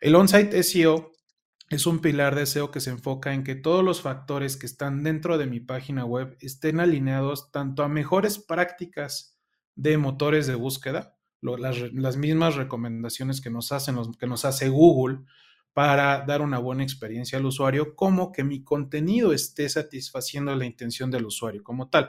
El on-site SEO es un pilar de SEO que se enfoca en que todos los factores que están dentro de mi página web estén alineados tanto a mejores prácticas de motores de búsqueda, las, mismas recomendaciones que nos hacen, que nos hace Google para dar una buena experiencia al usuario, como que mi contenido esté satisfaciendo la intención del usuario como tal.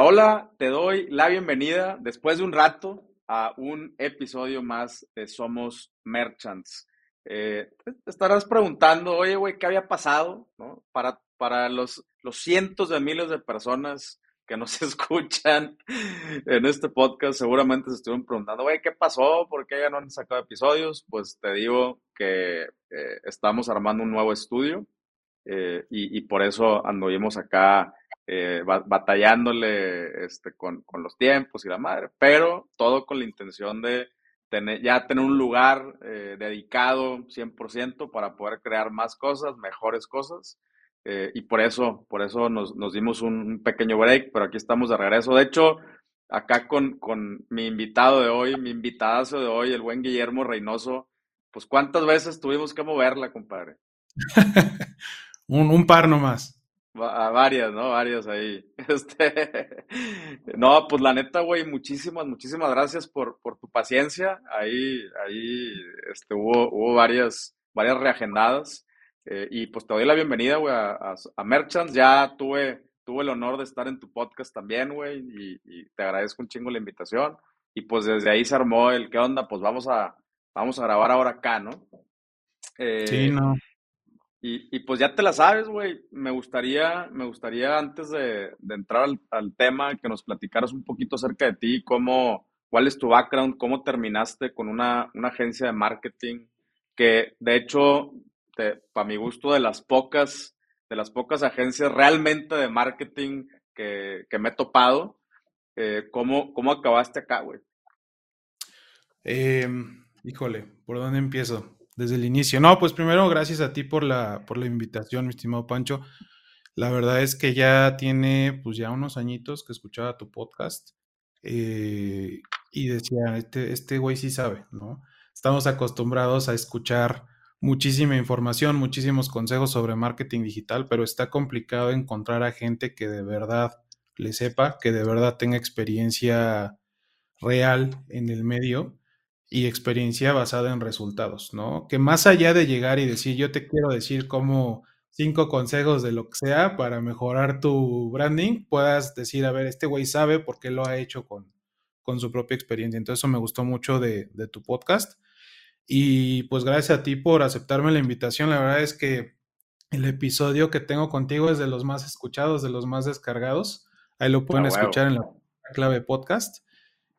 Hola, hola, te doy la bienvenida después de un rato a un episodio más de Somos Merchants. Eh, te estarás preguntando, oye, güey, ¿qué había pasado? Para, para los, los cientos de miles de personas que nos escuchan en este podcast, seguramente se estuvieron preguntando, güey, ¿qué pasó? ¿Por qué ya no han sacado episodios? Pues te digo que eh, estamos armando un nuevo estudio eh, y, por eso anduvimos acá eh, batallándole este, con, con, los tiempos y la madre, pero todo con la intención de tener, ya tener un lugar eh, dedicado 100% para poder crear más cosas, mejores cosas. Eh, y por eso, por eso nos, nos, dimos un pequeño break, pero aquí estamos de regreso. De hecho, acá con, con mi invitado de hoy, mi invitadazo de hoy, el buen Guillermo Reynoso, pues cuántas veces tuvimos que moverla, compadre. un, un par nomás. A varias, ¿no? Varias ahí. Este, no, pues la neta, güey, muchísimas, muchísimas gracias por, por tu paciencia. Ahí, ahí, este, hubo, hubo varias, varias reagendadas. Eh, y pues te doy la bienvenida, güey, a, a, Merchants. Ya tuve, tuve el honor de estar en tu podcast también, güey, y, y, te agradezco un chingo la invitación. Y pues desde ahí se armó el, ¿qué onda? Pues vamos a, vamos a grabar ahora acá, ¿no? Eh, sí, no. Y, y, pues ya te la sabes, güey. Me gustaría, me gustaría antes de, entrar al, tema que nos platicaras un poquito acerca de ti, cómo, cuál es tu background, cómo terminaste con una, una agencia de marketing, que de hecho, para mi gusto, de las pocas, de las pocas agencias realmente de marketing que, que me he topado, eh, ¿cómo, ¿cómo acabaste acá, güey? Eh, híjole, ¿por dónde empiezo? Desde el inicio. No, pues primero gracias a ti por la, por la invitación, mi estimado Pancho. La verdad es que ya tiene pues ya unos añitos que escuchaba tu podcast eh, y decía, este, este güey sí sabe, ¿no? Estamos acostumbrados a escuchar muchísima información, muchísimos consejos sobre marketing digital, pero está complicado encontrar a gente que de verdad le sepa, que de verdad tenga experiencia real en el medio y experiencia basada en resultados, ¿no? Que más allá de llegar y decir, yo te quiero decir como cinco consejos de lo que sea para mejorar tu branding, puedas decir, a ver, este güey sabe por qué lo ha hecho con, con su propia experiencia. Entonces, eso me gustó mucho de, de tu podcast. Y pues gracias a ti por aceptarme la invitación. La verdad es que el episodio que tengo contigo es de los más escuchados, de los más descargados. Ahí lo pueden ah, escuchar en la clave podcast.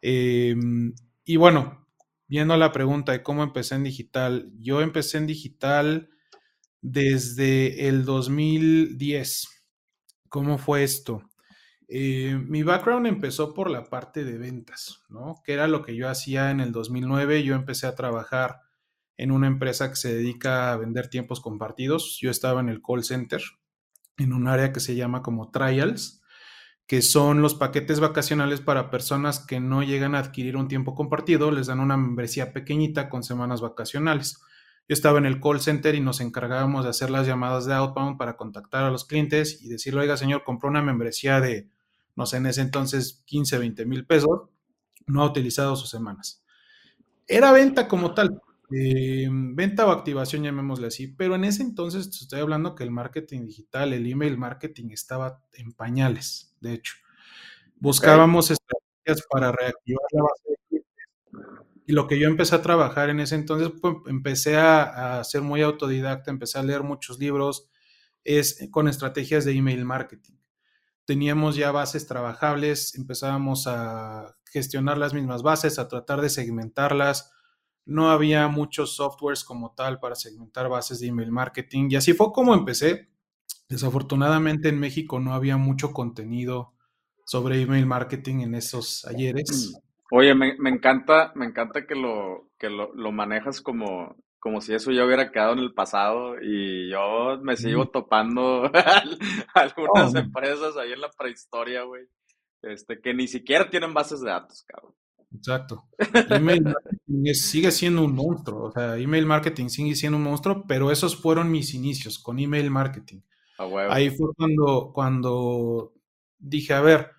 Em, y bueno, viendo la pregunta de cómo empecé en digital, yo empecé en digital desde el 2010. ¿Cómo fue esto? Eh, mi background empezó por la parte de ventas, ¿no? Que era lo que yo hacía en el 2009. Yo empecé a trabajar en una empresa que se dedica a vender tiempos compartidos. Yo estaba en el call center, en un área que se llama como trials que son los paquetes vacacionales para personas que no llegan a adquirir un tiempo compartido, les dan una membresía pequeñita con semanas vacacionales. Yo estaba en el call center y nos encargábamos de hacer las llamadas de outbound para contactar a los clientes y decirle, oiga señor, compró una membresía de, no sé, en ese entonces 15, 20 mil pesos, no ha utilizado sus semanas. Era venta como tal, eh, venta o activación, llamémosle así, pero en ese entonces estoy hablando que el marketing digital, el email marketing estaba en pañales, de hecho. Buscábamos estrategias para reactivar la base de clientes. Y lo que yo empecé a trabajar en ese entonces, pues, empecé a, a, ser muy autodidacta, empecé a leer muchos libros, es con estrategias de email marketing. Teníamos ya bases trabajables, empezábamos a gestionar las mismas bases, a tratar de segmentarlas, no había muchos softwares como tal para segmentar bases de email marketing y así fue como empecé. Desafortunadamente en México no había mucho contenido sobre email marketing en esos ayeres. Oye, me, encanta, me encanta que lo, que lo, manejas como como si eso ya hubiera quedado en el pasado y yo me sigo topando algunas empresas ahí en la prehistoria, güey, este, que ni siquiera tienen bases de datos, cabrón. Exacto. Email marketing sigue siendo un monstruo, o sea, email marketing sigue siendo un monstruo, pero esos fueron mis inicios con email marketing. Ahí fue cuando, cuando dije, a ver,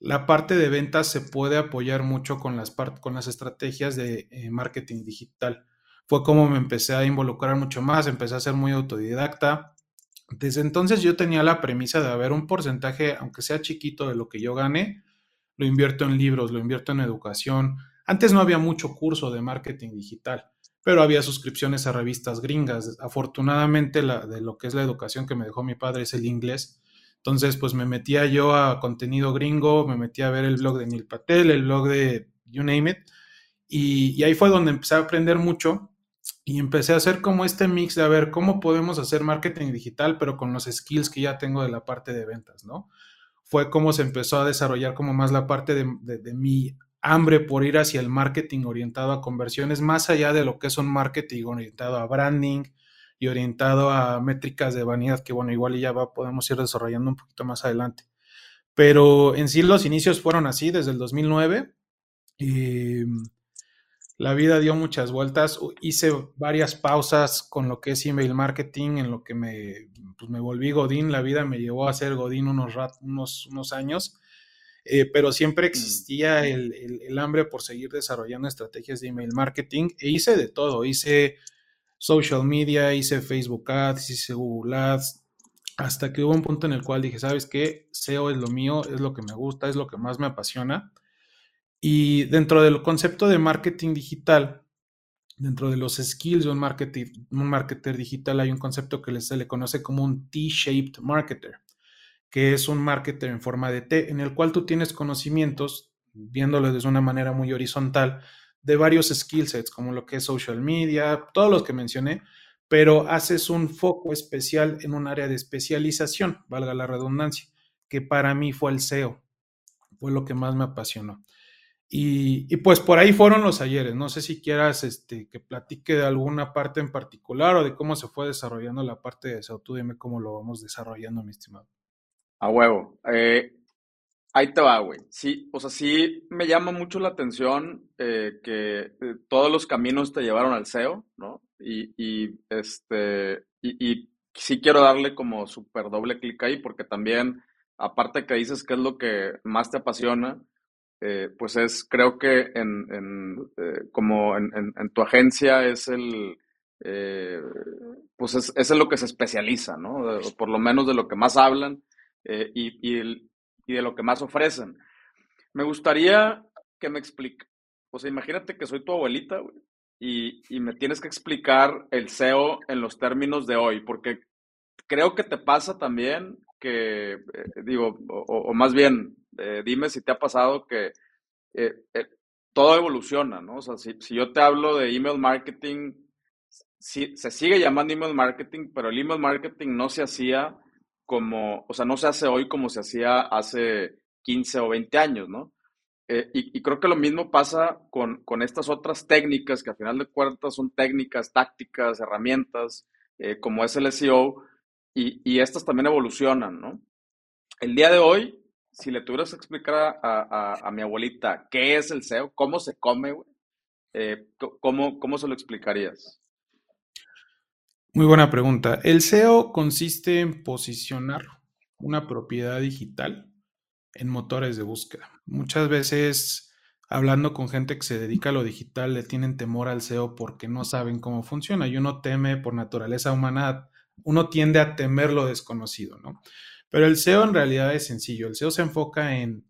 la parte de ventas se puede apoyar mucho con las, con las estrategias de eh, marketing digital. Fue como me empecé a involucrar mucho más, empecé a ser muy autodidacta. Desde entonces yo tenía la premisa de haber un porcentaje, aunque sea chiquito, de lo que yo gane, lo invierto en libros, lo invierto en educación. Antes no había mucho curso de marketing digital pero había suscripciones a revistas gringas. Afortunadamente, la, de lo que es la educación que me dejó mi padre es el inglés. Entonces, pues me metía yo a contenido gringo, me metía a ver el blog de Neil Patel, el blog de You Name It, y, ahí fue donde empecé a aprender mucho y empecé a hacer como este mix de a ver cómo podemos hacer marketing digital, pero con los skills que ya tengo de la parte de ventas, ¿no? Fue como se empezó a desarrollar como más la parte de, de mi hambre por ir hacia el marketing orientado a conversiones, más allá de lo que es un marketing orientado a branding y orientado a métricas de vanidad, que bueno, igual ya va, podemos ir desarrollando un poquito más adelante. Pero en sí los inicios fueron así desde el 2009. Y la vida dio muchas vueltas. Hice varias pausas con lo que es email marketing, en lo que me, pues me volví Godín. La vida me llevó a ser Godín unos, unos, unos años. Eh, pero siempre mm. existía el, hambre por seguir desarrollando estrategias de email marketing e hice de todo, hice social media, hice Facebook Ads, hice Google Ads, hasta que hubo un punto en el cual dije, ¿sabes qué? SEO es lo mío, es lo que me gusta, es lo que más me apasiona. Y dentro del concepto de marketing digital, dentro de los skills de un, marketing, un marketer digital, hay un concepto que se le conoce como un T-shaped marketer que es un marketer en forma de T, en el cual tú tienes conocimientos, viéndolo desde una manera muy horizontal, de varios skill sets, como lo que es social media, todos los que mencioné, pero haces un foco especial en un área de especialización, valga la redundancia, que para mí fue el SEO, fue lo que más me apasionó. Y, pues por ahí fueron los ayeres. No sé si quieras este, que platique de alguna parte en particular o de cómo se fue desarrollando la parte de SEO. Tú dime cómo lo vamos desarrollando, mi estimado. A huevo. Eh, ahí te va, güey. Sí, o sea, sí me llama mucho la atención eh, que eh, todos los caminos te llevaron al SEO, ¿no? Y, este, y, sí quiero darle como súper doble clic ahí, porque también, aparte que dices que es lo que más te apasiona, pues es, creo que en, como en, tu agencia es el, pues es, es en lo que se especializa, ¿no? por lo menos de lo que más hablan eh, y, y, de lo que más ofrecen. Me gustaría que me explique, o sea, imagínate que soy tu abuelita, y, y, me tienes que explicar el SEO en los términos de hoy, porque creo que te pasa también que, eh, digo, o, más bien, eh, dime si te ha pasado que todo evoluciona, ¿no? O sea, si, si, yo te hablo de email marketing, si, se sigue llamando email marketing, pero el email marketing no se hacía como, o sea, no se hace hoy como se hacía hace 15 o 20 años, ¿no? Eh, y, creo que lo mismo pasa con, estas otras técnicas, que al final de cuentas son técnicas, tácticas, herramientas, eh, como es el SEO, y, estas también evolucionan, ¿no? El día de hoy, si le tuvieras que explicar a, mi abuelita qué es el SEO, cómo se come, güey, eh, ¿cómo, ¿cómo se lo explicarías? Muy buena pregunta. El SEO consiste en posicionar una propiedad digital en motores de búsqueda. Muchas veces, hablando con gente que se dedica a lo digital, le tienen temor al SEO porque no saben cómo funciona y uno teme por naturaleza humana, uno tiende a temer lo desconocido, ¿no? Pero el SEO en realidad es sencillo. El SEO se enfoca en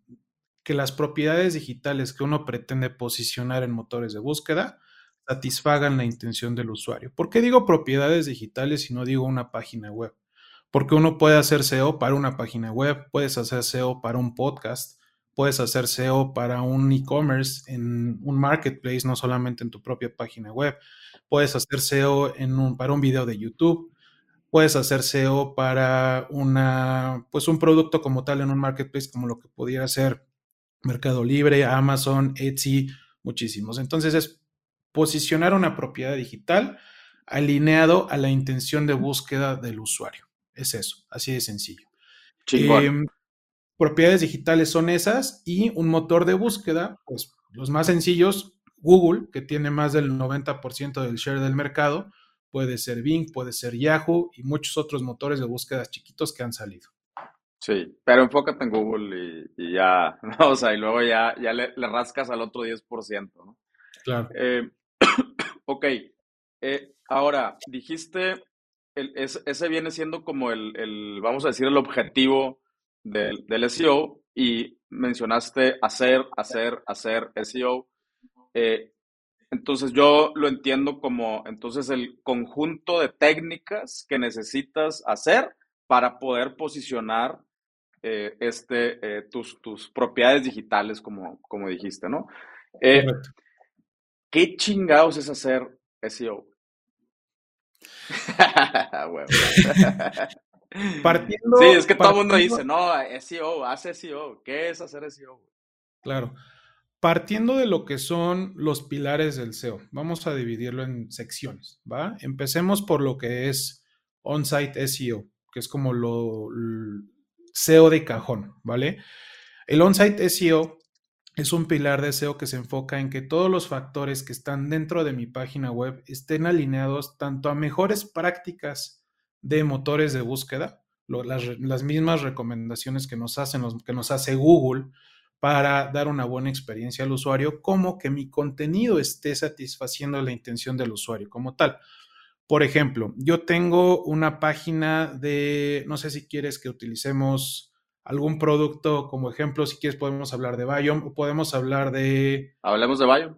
que las propiedades digitales que uno pretende posicionar en motores de búsqueda satisfagan la intención del usuario. ¿Por qué digo propiedades digitales y no digo una página web? Porque uno puede hacer SEO para una página web, puedes hacer SEO para un podcast, puedes hacer SEO para un e-commerce en un marketplace, no solamente en tu propia página web. Puedes hacer SEO en un, para un video de YouTube. Puedes hacer SEO para una, pues un producto como tal en un marketplace, como lo que pudiera ser Mercado Libre, Amazon, Etsy, muchísimos. Entonces es posicionar una propiedad digital alineado a la intención de búsqueda del usuario. Es eso, así de sencillo. Em, propiedades digitales son esas y un motor de búsqueda, pues los más sencillos, Google, que tiene más del 90% del share del mercado, puede ser Bing, puede ser Yahoo y muchos otros motores de búsqueda chiquitos que han salido. Sí, pero enfócate en Google y, ya, o sea, y luego ya, ya le, rascas al otro 10%, ¿no? Claro. Eh, ok, eh, ahora, dijiste, ese viene siendo como el, vamos a decir, el objetivo del, del SEO y mencionaste hacer, hacer, hacer SEO. Eh, entonces yo lo entiendo como entonces el conjunto de técnicas que necesitas hacer para poder posicionar eh, este, eh, tus, tus, propiedades digitales, como, como dijiste, ¿no? ¿Qué chingados es hacer SEO? partiendo, sí, es que todo el mundo dice, no, SEO, hace SEO. ¿Qué es hacer SEO? Claro. Partiendo de lo que son los pilares del SEO, vamos a dividirlo en secciones, ¿va? Empecemos por lo que es on-site SEO, que es como lo, SEO de cajón, ¿vale? El on-site SEO es un pilar de SEO que se enfoca en que todos los factores que están dentro de mi página web estén alineados tanto a mejores prácticas de motores de búsqueda, las, mismas recomendaciones que nos, hacen que nos hace Google para dar una buena experiencia al usuario, como que mi contenido esté satisfaciendo la intención del usuario como tal. Por ejemplo, yo tengo una página de, no sé si quieres que utilicemos algún producto como ejemplo, si quieres podemos hablar de Biome o podemos hablar de... Hablemos de Biome.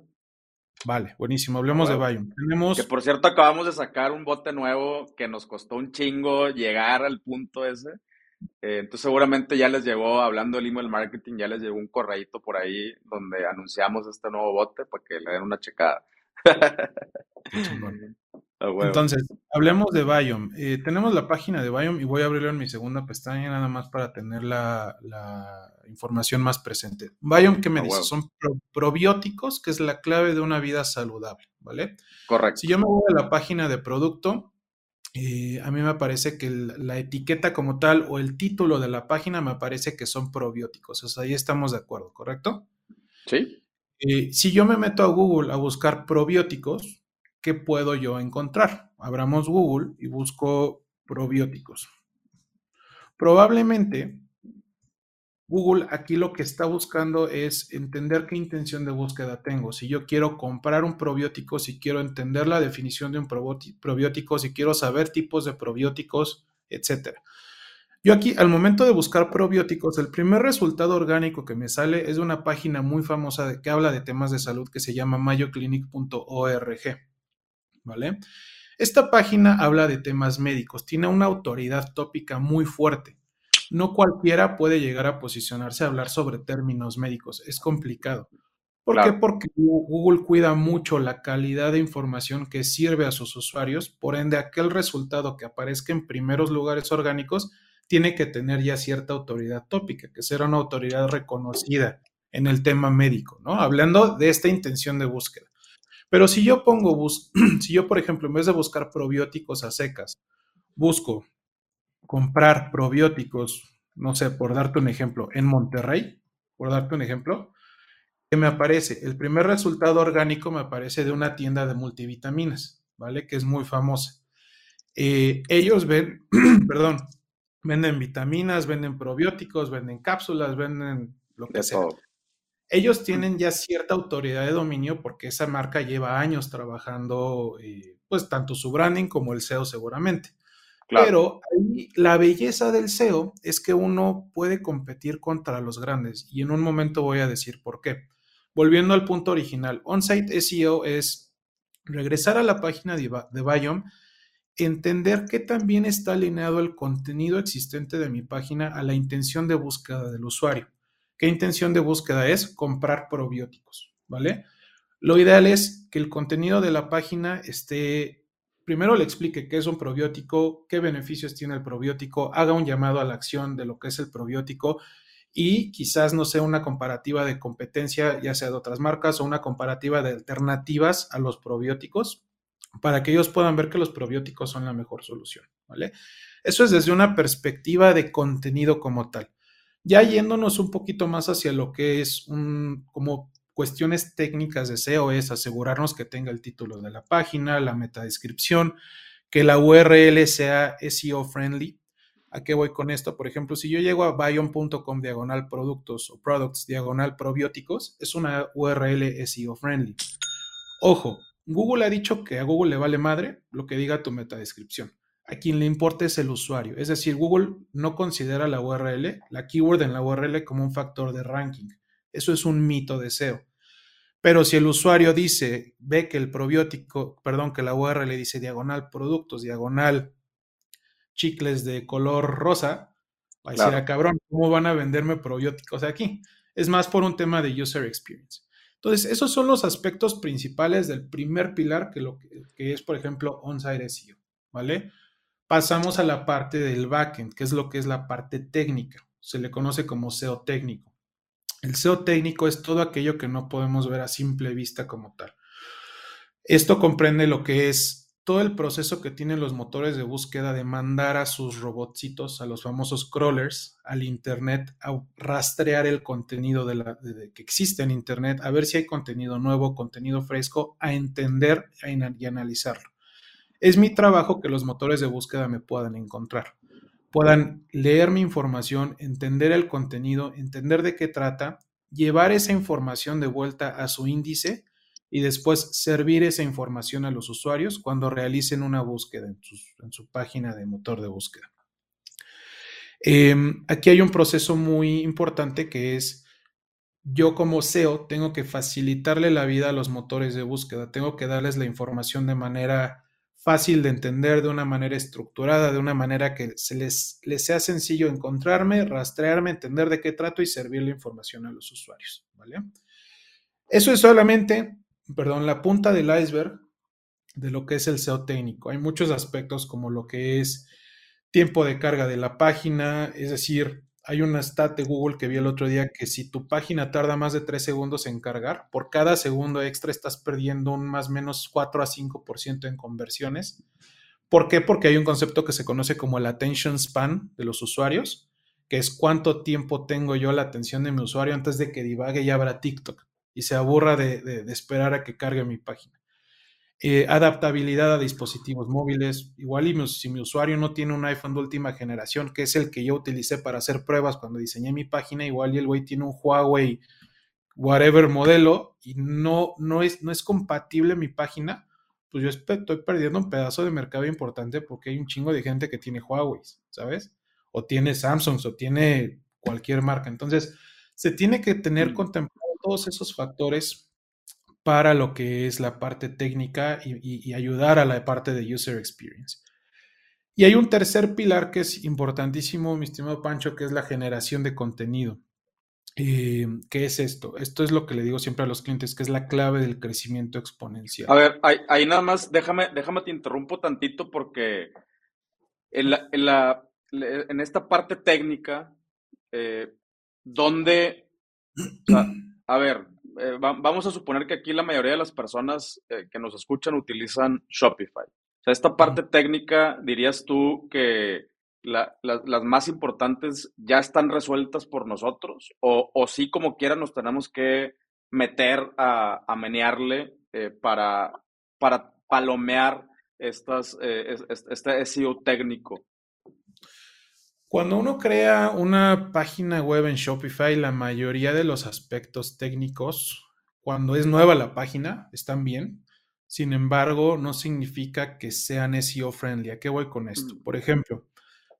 Vale, buenísimo, hablemos de Biome. Tenemos... Que por cierto acabamos de sacar un bote nuevo que nos costó un chingo llegar al punto ese. Eh, entonces seguramente ya les llegó, hablando del email marketing, ya les llegó un correíto por ahí donde anunciamos este nuevo bote para que le den una checada. Entonces, hablemos de Biome. Eh, tenemos la página de Biome y voy a abrirlo en mi segunda pestaña nada más para tener la, información más presente. Biome, ¿qué me dice? Son probióticos, que es la clave de una vida saludable, ¿vale? Correcto. Si yo me voy a la página de producto, eh, a mí me parece que la etiqueta como tal o el título de la página me parece que son probióticos. O sea, ahí estamos de acuerdo, ¿correcto? Sí. Eh, si yo me meto a Google a buscar probióticos, ¿qué puedo yo encontrar? Abramos Google y busco probióticos. Probablemente Google aquí lo que está buscando es entender qué intención de búsqueda tengo. Si yo quiero comprar un probiótico, si quiero entender la definición de un probiótico, si quiero saber tipos de probióticos, etc. Yo aquí, al momento de buscar probióticos, el primer resultado orgánico que me sale es de una página muy famosa que habla de temas de salud que se llama mayoclinic.org. ¿vale? Esta página habla de temas médicos, tiene una autoridad tópica muy fuerte. No cualquiera puede llegar a posicionarse a hablar sobre términos médicos, es complicado. ¿Por qué? Porque Google cuida mucho la calidad de información que sirve a sus usuarios, por ende aquel resultado que aparezca en primeros lugares orgánicos tiene que tener ya cierta autoridad tópica, que será una autoridad reconocida en el tema médico, ¿no? Hablando de esta intención de búsqueda. Pero si yo pongo, bus si yo, por ejemplo, en vez de buscar probióticos a secas, busco comprar probióticos, no sé, por darte un ejemplo, en Monterrey, por darte un ejemplo, ¿qué me aparece? El primer resultado orgánico me aparece de una tienda de multivitaminas, ¿vale? Que es muy famosa. Eh, ellos ven, perdón, venden vitaminas, venden probióticos, venden cápsulas, venden lo que sea ellos tienen ya cierta autoridad de dominio porque esa marca lleva años trabajando, eh, pues tanto su branding como el SEO seguramente. Pero la belleza del SEO es que uno puede competir contra los grandes y en un momento voy a decir por qué. Volviendo al punto original, on-site SEO es regresar a la página de, de Biome, entender que también está alineado el contenido existente de mi página a la intención de búsqueda del usuario. ¿Qué intención de búsqueda es? Comprar probióticos, ¿vale? Lo ideal es que el contenido de la página esté, primero le explique qué es un probiótico, qué beneficios tiene el probiótico, haga un llamado a la acción de lo que es el probiótico y quizás no sea una comparativa de competencia, ya sea de otras marcas o una comparativa de alternativas a los probióticos para que ellos puedan ver que los probióticos son la mejor solución, ¿vale? Eso es desde una perspectiva de contenido como tal. Ya yéndonos un poquito más hacia lo que es un, como cuestiones técnicas de SEO es asegurarnos que tenga el título de la página, la metadescripción, que la URL sea SEO friendly. ¿A qué voy con esto? Por ejemplo, si yo llego a bion.com diagonal productos o products diagonal probióticos, es una URL SEO friendly. Ojo, Google ha dicho que a Google le vale madre lo que diga tu metadescripción. A quien le importa es el usuario. Es decir, Google no considera la URL, la keyword en la URL como un factor de ranking. Eso es un mito de SEO. Pero si el usuario dice, ve que el probiótico, perdón, que la URL dice diagonal productos, diagonal chicles de color rosa, va a decir, ah, cabrón, ¿cómo van a venderme probióticos aquí? Es más por un tema de user experience. Entonces, esos son los aspectos principales del primer pilar que, lo que, es, por ejemplo, on-site SEO, ¿vale? Pasamos a la parte del backend, que es lo que es la parte técnica. Se le conoce como SEO técnico. El SEO técnico es todo aquello que no podemos ver a simple vista como tal. Esto comprende lo que es todo el proceso que tienen los motores de búsqueda de mandar a sus robotcitos, a los famosos crawlers, al Internet, a rastrear el contenido de que existe en Internet, a ver si hay contenido nuevo, contenido fresco, a entender y analizarlo. Es mi trabajo que los motores de búsqueda me puedan encontrar, puedan leer mi información, entender el contenido, entender de qué trata, llevar esa información de vuelta a su índice y después servir esa información a los usuarios cuando realicen una búsqueda en, su página de motor de búsqueda. Em, aquí hay un proceso muy importante que es yo como SEO tengo que facilitarle la vida a los motores de búsqueda, tengo que darles la información de manera fácil de entender, de una manera estructurada, de una manera que se les, les sea sencillo encontrarme, rastrearme, entender de qué trato y servir la información a los usuarios. ¿vale? Eso es solamente perdón, la punta del iceberg de lo que es el SEO técnico. Hay muchos aspectos como lo que es tiempo de carga de la página, es decir, hay una stat de Google que vi el otro día que si tu página tarda más de 3 segundos en cargar, por cada segundo extra estás perdiendo un más o menos 4 a 5% en conversiones. ¿Por qué? Porque hay un concepto que se conoce como el attention span de los usuarios, que es cuánto tiempo tengo yo la atención de mi usuario antes de que divague y abra TikTok y se aburra de, esperar a que cargue mi página. Eh, adaptabilidad a dispositivos móviles. Igual y si mi usuario no tiene un iPhone de última generación, que es el que yo utilicé para hacer pruebas cuando diseñé mi página, igual y el güey tiene un Huawei whatever modelo y no, no, es, no es compatible mi página, pues yo estoy perdiendo un pedazo de mercado importante porque hay un chingo de gente que tiene Huawei, ¿sabes? O tiene Samsung o tiene cualquier marca. Entonces, se tiene que tener mm. contemplado todos esos factores para lo que es la parte técnica y, ayudar a la parte de user experience. Y hay un tercer pilar que es importantísimo, mi estimado Pancho, que es la generación de contenido. Eh, ¿Qué es esto? Esto es lo que le digo siempre a los clientes, que es la clave del crecimiento exponencial. A ver, ahí, nada más, déjame, déjame te interrumpo tantito porque en, la, en, esta parte técnica, eh, donde a ver, eh, vamos a suponer que aquí la mayoría de las personas eh, que nos escuchan utilizan Shopify. O sea, esta parte técnica, dirías tú que las más importantes ya están resueltas por nosotros o, o sí como quiera nos tenemos que meter a, a menearle eh, para, para palomear estas, este SEO técnico. Cuando uno crea una página web en Shopify, la mayoría de los aspectos técnicos, cuando es nueva la página, están bien. Sin embargo, no significa que sean SEO friendly. ¿A qué voy con esto? Por ejemplo,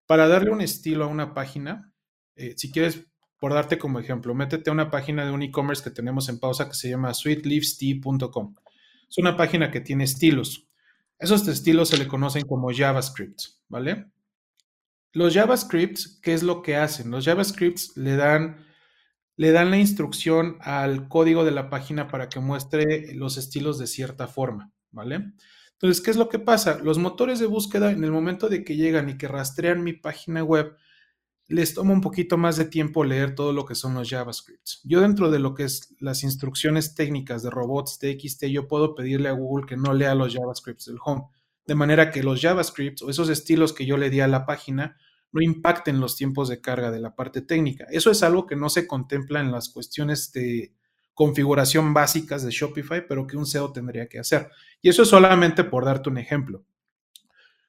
para darle un estilo a una página, eh, si quieres, por darte como ejemplo, métete a una página de un e-commerce que tenemos en pausa que se llama sweetleafstea.com. Es una página que tiene estilos. Esos estilos se le conocen como JavaScript, ¿vale? Los JavaScripts, ¿qué es lo que hacen? Los JavaScripts le dan, le dan la instrucción al código de la página para que muestre los estilos de cierta forma, ¿vale? Entonces, ¿qué es lo que pasa? Los motores de búsqueda, en el momento de que llegan y que rastrean mi página web, les toma un poquito más de tiempo leer todo lo que son los JavaScripts. Yo dentro de lo que es las instrucciones técnicas de robots TXT, yo puedo pedirle a Google que no lea los JavaScripts del home, de manera que los JavaScripts o esos estilos que yo le di a la página no impacten los tiempos de carga de la parte técnica. Eso es algo que no se contempla en las cuestiones de configuración básicas de Shopify, pero que un SEO tendría que hacer. Y eso es solamente por darte un ejemplo.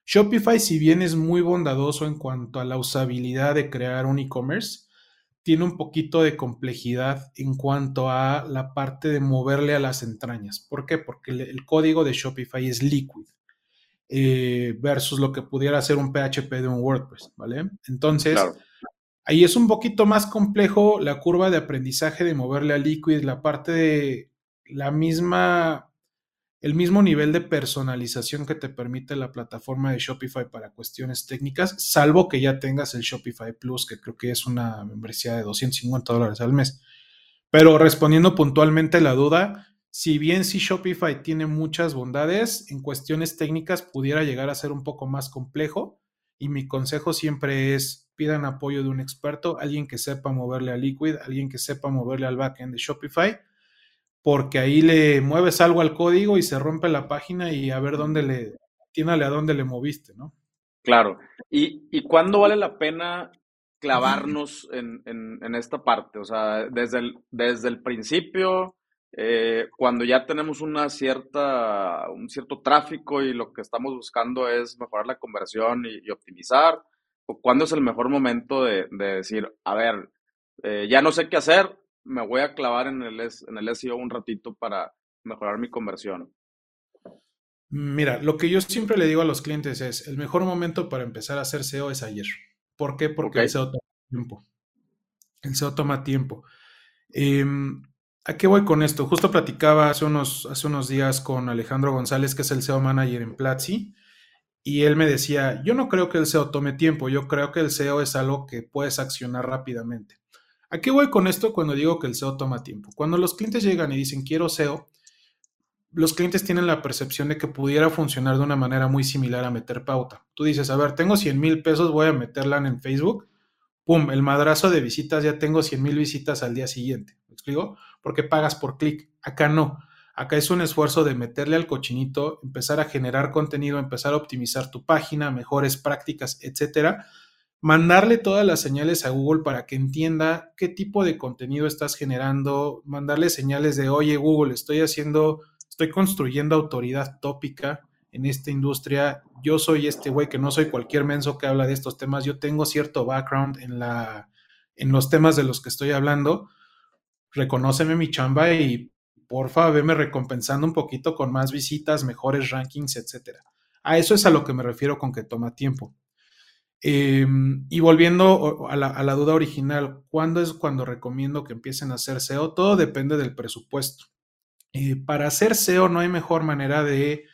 Shopify, si bien es muy bondadoso en cuanto a la usabilidad de crear un e-commerce, tiene un poquito de complejidad en cuanto a la parte de moverle a las entrañas. ¿Por qué? Porque el, código de Shopify es liquid eh, versus lo que pudiera ser un PHP de un WordPress, ¿vale? Entonces, ahí es un poquito más complejo la curva de aprendizaje de moverle a liquid, la parte de la misma el mismo nivel de personalización que te permite la plataforma de Shopify para cuestiones técnicas, salvo que ya tengas el Shopify Plus, que creo que es una membresía de 250 dólares al mes. Pero respondiendo puntualmente la duda, si bien si Shopify tiene muchas bondades, en cuestiones técnicas pudiera llegar a ser un poco más complejo. Y mi consejo siempre es pidan apoyo de un experto, alguien que sepa moverle a Liquid, alguien que sepa moverle al backend de Shopify porque ahí le mueves algo al código y se rompe la página y a ver dónde le, tínale a dónde le moviste, ¿no? Claro. ¿Y, y cuándo vale la pena clavarnos en, en, esta parte? O sea, desde el, desde el principio, eh, cuando ya tenemos una cierta, un cierto tráfico y lo que estamos buscando es mejorar la conversión y, optimizar, o cuándo es el mejor momento de, decir, a ver, eh, ya no sé qué hacer, me voy a clavar en el, en el SEO un ratito para mejorar mi conversión? Mira, lo que yo siempre le digo a los clientes es, el mejor momento para empezar a hacer SEO es ayer. ¿Por qué? Porque el SEO toma tiempo. El SEO toma tiempo. Em, ¿A qué voy con esto? Justo platicaba hace unos, días con Alejandro González, que es el SEO manager en Platzi, y él me decía, yo no creo que el SEO tome tiempo, yo creo que el SEO es algo que puedes accionar rápidamente. ¿A qué voy con esto cuando digo que el SEO toma tiempo? Cuando los clientes llegan y dicen quiero SEO, los clientes tienen la percepción de que pudiera funcionar de una manera muy similar a meter pauta. Tú dices, a ver, tengo 100 mil pesos, voy a meterla en Facebook. ¡Pum! El madrazo de visitas, ya tengo 100 mil visitas al día siguiente. ¿Me explico? Porque pagas por clic. Acá no. Acá es un esfuerzo de meterle al cochinito, empezar a generar contenido, empezar a optimizar tu página, mejores prácticas, etcétera, mandarle todas las señales a Google para que entienda qué tipo de contenido estás generando, mandarle señales de, oye Google, estoy haciendo, estoy construyendo autoridad tópica en esta industria, yo soy este güey que no soy cualquier menso que habla de estos temas, yo tengo cierto background en, la, en los temas de los que estoy hablando, reconóceme mi chamba y porfa, veme recompensando un poquito con más visitas, mejores rankings, etcétera. A eso es a lo que me refiero con que toma tiempo. Em, y volviendo a la, duda original, ¿cuándo es cuando recomiendo que empiecen a hacer SEO? Todo depende del presupuesto. Eh, para hacer SEO no hay mejor manera de,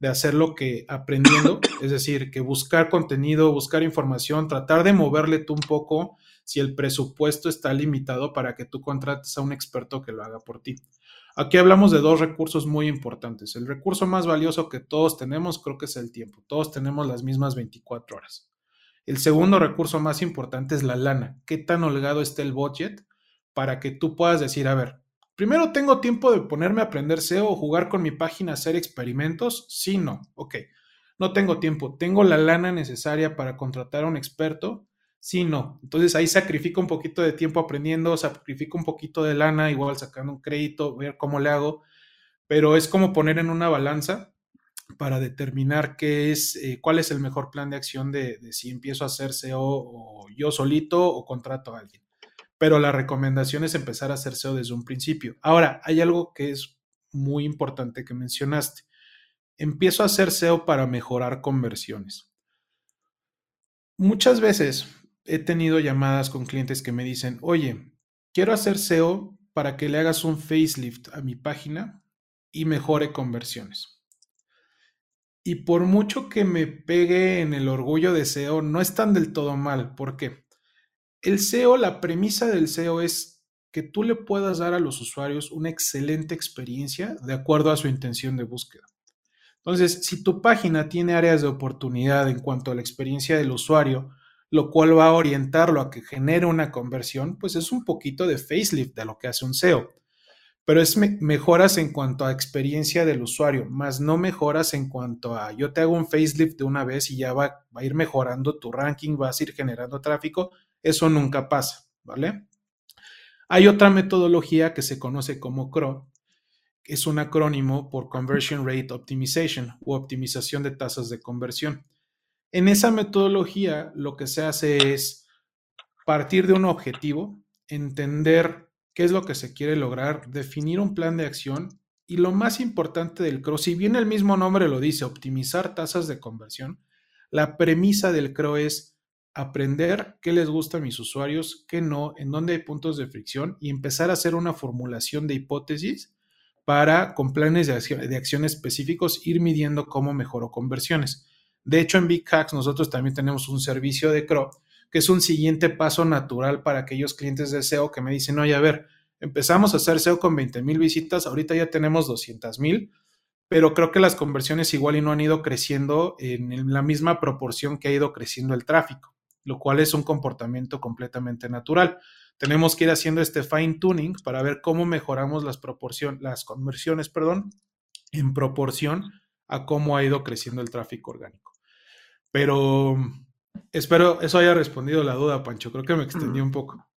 de hacerlo que aprendiendo, es decir, que buscar contenido, buscar información, tratar de moverle tú un poco si el presupuesto está limitado para que tú contrates a un experto que lo haga por ti. Aquí hablamos de dos recursos muy importantes. El recurso más valioso que todos tenemos creo que es el tiempo. Todos tenemos las mismas 24 horas. El segundo recurso más importante es la lana. ¿Qué tan holgado está el budget para que tú puedas decir, a ver, primero tengo tiempo de ponerme a aprender SEO o jugar con mi página, hacer experimentos? Sí, no. Ok. No tengo tiempo. ¿Tengo la lana necesaria para contratar a un experto? Sí, no. Entonces ahí sacrifico un poquito de tiempo aprendiendo, sacrifico un poquito de lana, igual sacando un crédito, ver cómo le hago. Pero es como poner en una balanza para determinar qué es, eh, cuál es el mejor plan de acción de, si empiezo a hacer SEO o yo solito o contrato a alguien. Pero la recomendación es empezar a hacer SEO desde un principio. Ahora, hay algo que es muy importante que mencionaste. Empiezo a hacer SEO para mejorar conversiones. Muchas veces he tenido llamadas con clientes que me dicen, oye, quiero hacer SEO para que le hagas un facelift a mi página y mejore conversiones. Y por mucho que me pegue en el orgullo de SEO, no están del todo mal. ¿Por qué? El SEO, la premisa del SEO es que tú le puedas dar a los usuarios una excelente experiencia de acuerdo a su intención de búsqueda. Entonces, si tu página tiene áreas de oportunidad en cuanto a la experiencia del usuario, lo cual va a orientarlo a que genere una conversión, pues es un poquito de facelift de lo que hace un SEO. Pero es mejoras en cuanto a experiencia del usuario, más no mejoras en cuanto a yo te hago un facelift de una vez y ya va, va a ir mejorando tu ranking, vas a ir generando tráfico. Eso nunca pasa, ¿vale? Hay otra metodología que se conoce como CRO, es un acrónimo por Conversion Rate Optimization o optimización de tasas de conversión. En esa metodología lo que se hace es partir de un objetivo, entender qué es lo que se quiere lograr, definir un plan de acción y lo más importante del CRO, si bien el mismo nombre lo dice, optimizar tasas de conversión, la premisa del CRO es aprender qué les gusta a mis usuarios, qué no, en dónde hay puntos de fricción y empezar a hacer una formulación de hipótesis para, con planes de acción, de acción específicos, ir midiendo cómo mejoró conversiones. De hecho, en Big Hacks nosotros también tenemos un servicio de CRO, que es un siguiente paso natural para aquellos clientes de SEO que me dicen, oye, a ver, empezamos a hacer SEO con 20 mil visitas, ahorita ya tenemos 200 mil, pero creo que las conversiones igual y no han ido creciendo en la misma proporción que ha ido creciendo el tráfico, lo cual es un comportamiento completamente natural tenemos que ir haciendo este fine tuning para ver cómo mejoramos las, las conversiones perdón, en proporción a cómo ha ido creciendo el tráfico orgánico. Pero espero eso haya respondido la duda, Pancho. Creo que me extendí un poco.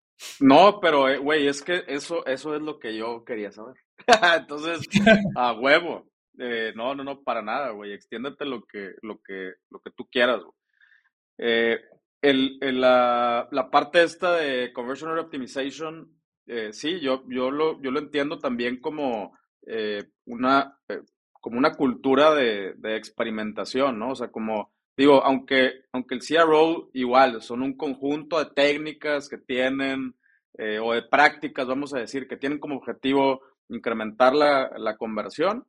No, pero, eh, güey, es que eso, eso es lo que yo quería saber. Entonces, a huevo. Eh, no, no, no, para nada, güey. Extiéndete lo que, lo que, lo que tú quieras, güey. Eh, el, la, la, parte esta de Conversion Optimization, eh, sí, yo, yo, lo, yo lo entiendo también como, una, como una cultura de, de, experimentación, ¿no? O sea, como, digo, aunque, aunque el CRO igual son un conjunto de técnicas que tienen, o de prácticas, vamos a decir, que tienen como objetivo incrementar la, la conversión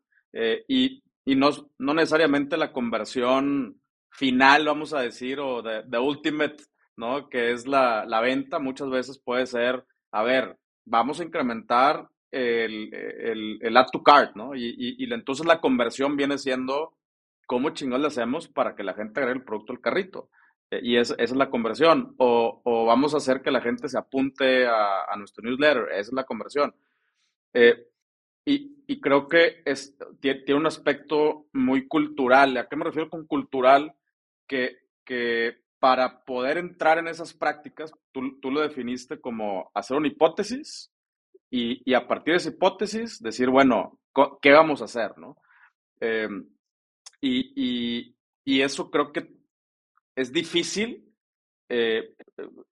y, y no, no necesariamente la conversión final, vamos a decir, o de, ultimate, ¿no? Que es la, venta, muchas veces puede ser, a ver, vamos a incrementar el, el, add to cart, ¿no? Y, y, entonces la conversión viene siendo cómo chingados le hacemos para que la gente agregue el producto al carrito. Eh, y esa es la conversión. O, o, vamos a hacer que la gente se apunte a, a nuestro newsletter. Esa es la conversión. Eh, y, y, creo que es, tiene, tiene, un aspecto muy cultural. ¿A qué me refiero con cultural? que, para poder entrar en esas prácticas, tú, tú lo definiste como hacer una hipótesis y, a partir de esa hipótesis decir, bueno, ¿qué vamos a hacer? ¿no? Em, y, eso creo que es difícil eh,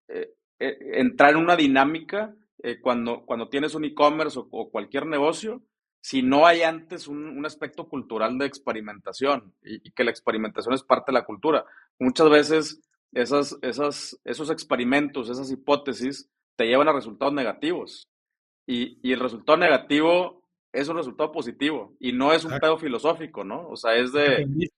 eh, eh, entrar en una dinámica cuando, cuando tienes un e-commerce o, cualquier negocio si no hay antes un, aspecto cultural de experimentación y, que la experimentación es parte de la cultura. Muchas veces esas, esas, esos experimentos, esas hipótesis te llevan a resultados negativos y, y, el resultado negativo es un resultado positivo y no es un pedo filosófico, ¿no? O sea, es de,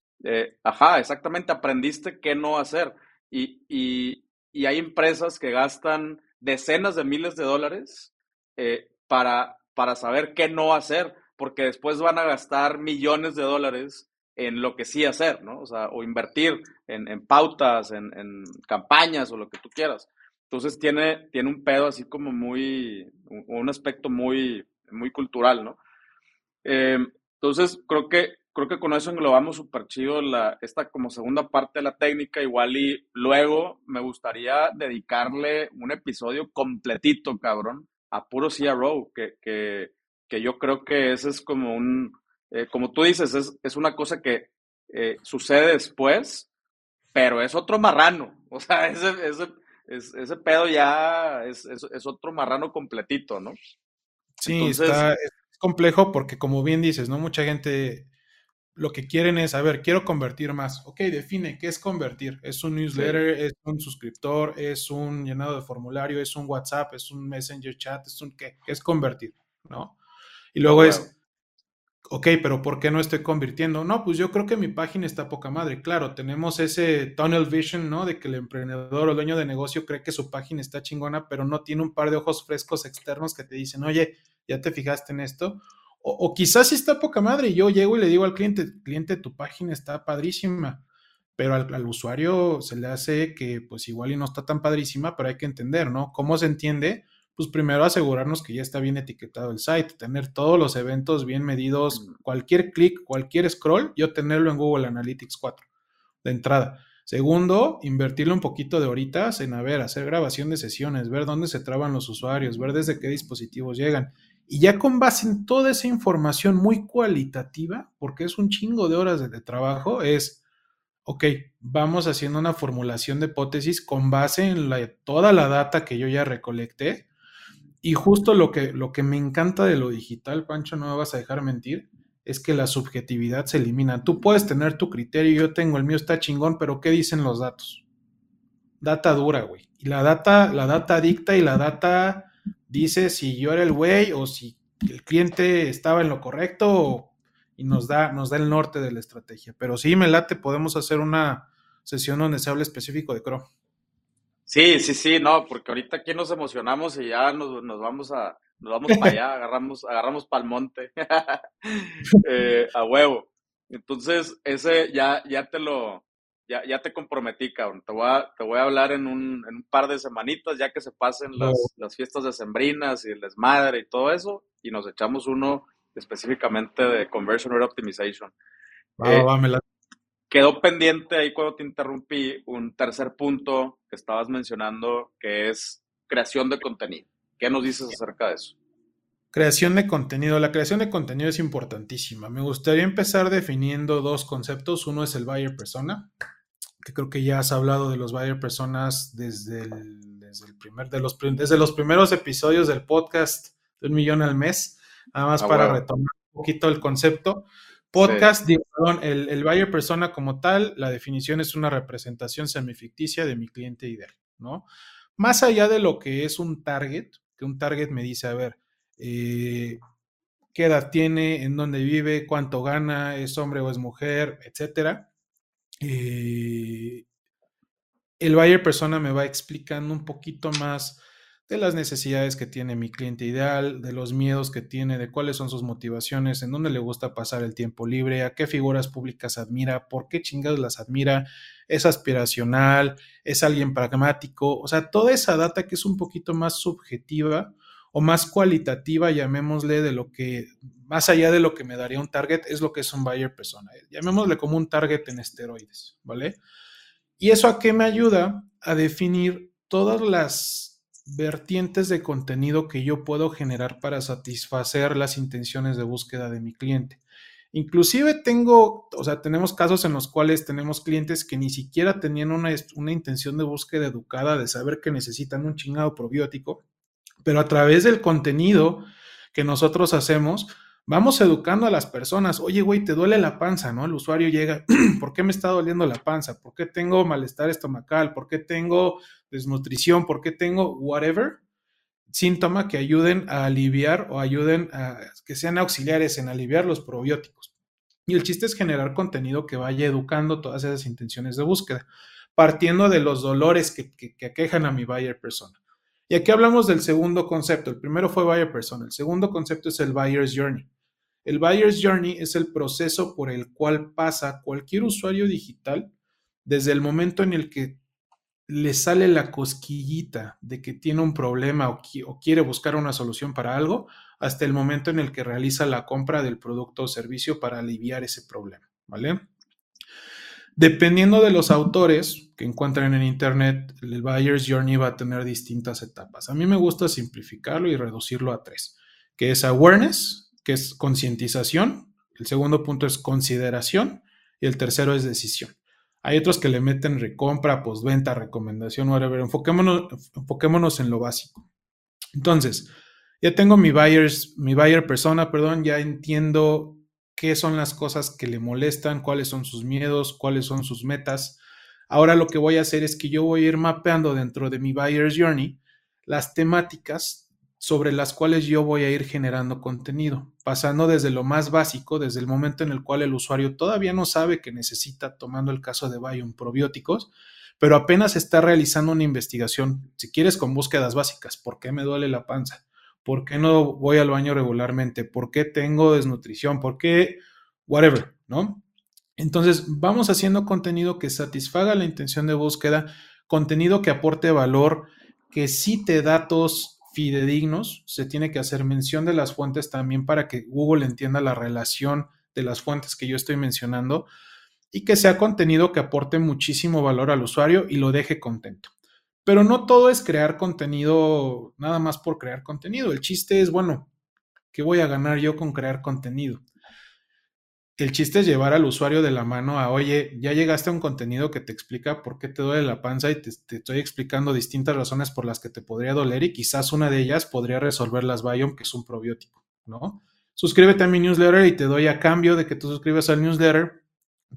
ajá, exactamente, aprendiste qué no hacer y, y, y, hay empresas que gastan decenas de miles de dólares eh, para para saber qué no hacer, porque después van a gastar millones de dólares en lo que sí hacer, ¿no? O sea, o invertir en, pautas, en, campañas o lo que tú quieras. Entonces tiene, tiene un pedo así como muy, un aspecto muy, muy cultural, ¿no? Eh, entonces creo que, creo que con eso englobamos súper chido la, esta como segunda parte de la técnica, igual y luego me gustaría dedicarle un episodio completito, cabrón, a puro CRO, que, que, que yo creo que ese es como un, eh, como tú dices, es, es una cosa que eh, sucede después, pero es otro marrano. O sea, ese, ese, ese, pedo ya es, es, otro marrano completito, ¿no? Sí, está, es complejo porque como bien dices, ¿no? Mucha gente lo que quieren es, a ver, quiero convertir más. Ok, define qué es convertir. ¿Es un newsletter? ¿Es un suscriptor? ¿Es un llenado de formulario? ¿Es un WhatsApp? ¿Es un Messenger chat? ¿Es un qué? ¿Qué es convertir? ¿No? Y luego es, ok, pero ¿por qué no estoy convirtiendo? No, pues yo creo que mi página está poca madre. Claro, tenemos ese tunnel vision, ¿no? De que el emprendedor o el dueño de negocio cree que su página está chingona, pero no tiene un par de ojos frescos externos que te dicen, oye, ¿ya te fijaste en esto? O, quizás sí está poca madre yo llego y le digo al cliente, cliente, tu página está padrísima, pero al, usuario se le hace que pues igual y no está tan padrísima, pero hay que entender, ¿no? ¿Cómo se entiende? Pues primero asegurarnos que ya está bien etiquetado el site, tener todos los eventos bien medidos, mm. cualquier clic, cualquier scroll, yo tenerlo en Google Analytics 4 de entrada. Segundo, invertirle un poquito de horitas en, a ver, hacer grabación de sesiones, ver dónde se traban los usuarios, ver desde qué dispositivos llegan. Y ya con base en toda esa información muy cualitativa, porque es un chingo de horas de trabajo, es ok, vamos haciendo una formulación de hipótesis con base en toda la data que yo ya recolecté. Y justo lo que, lo que me encanta de lo digital, Pancho, no me vas a dejar mentir, es que la subjetividad se elimina. Tú puedes tener tu criterio, yo tengo el mío, está chingón, pero ¿qué dicen los datos? Data dura, güey. Y la data, la data dicta y la data dice si yo era el güey o si el cliente estaba en lo correcto y nos da, nos da el norte de la estrategia. Pero sí, me late, podemos hacer una sesión donde se hable específico de Chrome. Sí, sí, sí, no, porque ahorita aquí nos emocionamos y ya nos, vamos a, nos vamos para allá, agarramos, agarramos pa'l monte, eh, a huevo. Entonces, ese ya, ya te lo, ya, ya te comprometí, cabrón. Te voy a, te voy a hablar en un, en un par de semanitas, ya que se pasen las, las fiestas decembrinas y el desmadre y todo eso, y nos echamos uno específicamente de Conversion Rate Optimization. Eh, quedó pendiente ahí cuando te interrumpí un tercer punto que estabas mencionando, que es creación de contenido. ¿Qué nos dices acerca de eso? Creación de contenido. La creación de contenido es importantísima. Me gustaría empezar definiendo dos conceptos. Uno es el buyer persona, que creo que ya has hablado de los buyer personas desde el, desde el primer, de los, desde los primeros episodios del podcast de un millón al mes. Nada más ah, para retomar un poquito el concepto. Podcast, perdón, el, el buyer persona como tal, la definición es una representación semificticia de mi cliente ideal, ¿no? Más allá de lo que es un target, que un target me dice, a ver, eh, qué edad tiene, en dónde vive, cuánto gana, es hombre o es mujer, etcétera. Eh, el buyer persona me va explicando un poquito más de las necesidades que tiene mi cliente ideal, de los miedos que tiene, de cuáles son sus motivaciones, en dónde le gusta pasar el tiempo libre, a qué figuras públicas admira, por qué chingados las admira, es aspiracional, es alguien pragmático, o sea, toda esa data que es un poquito más subjetiva o más cualitativa, llamémosle de lo que, más allá de lo que me daría un target, es lo que es un buyer persona. Llamémosle como un target en esteroides, ¿vale? ¿Y eso a qué me ayuda? A definir todas las vertientes de contenido que yo puedo generar para satisfacer las intenciones de búsqueda de mi cliente. Inclusive tengo, o sea, tenemos casos en los cuales tenemos clientes que ni siquiera tenían una, una intención de búsqueda educada de saber que necesitan un chingado probiótico, pero a través del contenido que nosotros hacemos, vamos educando a las personas. Oye, güey, te duele la panza, ¿no? El usuario llega, ¿por qué me está doliendo la panza? ¿Por qué tengo malestar estomacal? ¿Por qué tengo desnutrición? ¿Por qué tengo whatever? Síntoma que ayuden a aliviar o ayuden a que sean auxiliares en aliviar los probióticos. Y el chiste es generar contenido que vaya educando todas esas intenciones de búsqueda, partiendo de los dolores que, que aquejan a mi buyer persona. Y aquí hablamos del segundo concepto. El primero fue buyer persona. El segundo concepto es el buyer's journey. El buyer's journey es el proceso por el cual pasa cualquier usuario digital desde el momento en el que le sale la cosquillita de que tiene un problema o, o, quiere buscar una solución para algo, hasta el momento en el que realiza la compra del producto o servicio para aliviar ese problema, ¿vale? Dependiendo de los autores que encuentran en Internet, el Buyer's Journey va a tener distintas etapas. A mí me gusta simplificarlo y reducirlo a tres, que es awareness, que es concientización, el segundo punto es consideración y el tercero es decisión. Hay otros que le meten recompra, postventa, recomendación, whatever. Enfoquémonos en lo básico. Entonces, ya tengo mi buyers, mi buyer persona, perdón, ya entiendo qué son las cosas que le molestan, cuáles son sus miedos, cuáles son sus metas. Ahora lo que voy a hacer es que yo voy a ir mapeando dentro de mi Buyer's Journey las temáticas sobre las cuales yo voy a ir generando contenido, pasando desde lo más básico, desde el momento en el cual el usuario todavía no sabe que necesita, tomando el caso de Biome probióticos, pero apenas está realizando una investigación, si quieres con búsquedas básicas, ¿por qué me duele la panza? ¿Por qué no voy al baño regularmente? ¿Por qué tengo desnutrición? ¿Por qué? Whatever, ¿no? Entonces, vamos haciendo contenido que satisfaga la intención de búsqueda, contenido que aporte valor, que cite datos fidedignos, se tiene que hacer mención de las fuentes también para que Google entienda la relación de las fuentes que yo estoy mencionando y que sea contenido que aporte muchísimo valor al usuario y lo deje contento. Pero no todo es crear contenido nada más por crear contenido. El chiste es, bueno, ¿qué voy a ganar yo con crear contenido? El chiste es llevar al usuario de la mano a, oye, ya llegaste a un contenido que te explica por qué te duele la panza y te, estoy explicando distintas razones por las que te podría doler y quizás una de ellas podría resolver las Biome, que es un probiótico, ¿no? Suscríbete a mi newsletter y te doy a cambio de que tú suscribas al newsletter,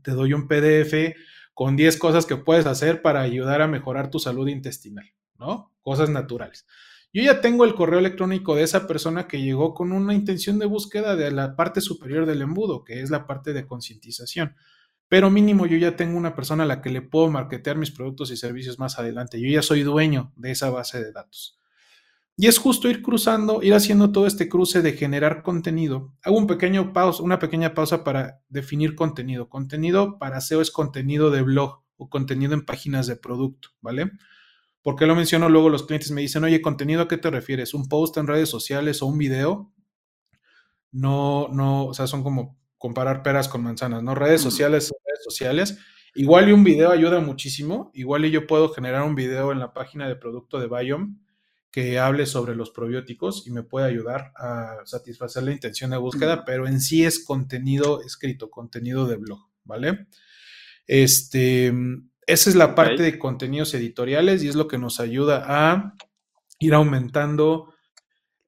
te doy un PDF con 10 cosas que puedes hacer para ayudar a mejorar tu salud intestinal, ¿no? Cosas naturales. Yo ya tengo el correo electrónico de esa persona que llegó con una intención de búsqueda de la parte superior del embudo, que es la parte de concientización. Pero mínimo yo ya tengo una persona a la que le puedo marketear mis productos y servicios más adelante. Yo ya soy dueño de esa base de datos. Y es justo ir cruzando, ir haciendo todo este cruce de generar contenido. Hago un pequeño pausa, una pequeña pausa para definir contenido. Contenido para SEO es contenido de blog o contenido en páginas de producto, ¿vale? ¿Por qué lo menciono? Luego los clientes me dicen, oye, ¿contenido a qué te refieres? ¿Un post en redes sociales o un video? No, no, o sea, son como comparar peras con manzanas, ¿no? Redes sociales, redes sociales. Igual y un video ayuda muchísimo. Igual y yo puedo generar un video en la página de producto de Biome que hable sobre los probióticos y me puede ayudar a satisfacer la intención de búsqueda, pero en sí es contenido escrito, contenido de blog, ¿vale? Este, esa es la parte de contenidos editoriales y es lo que nos ayuda a ir aumentando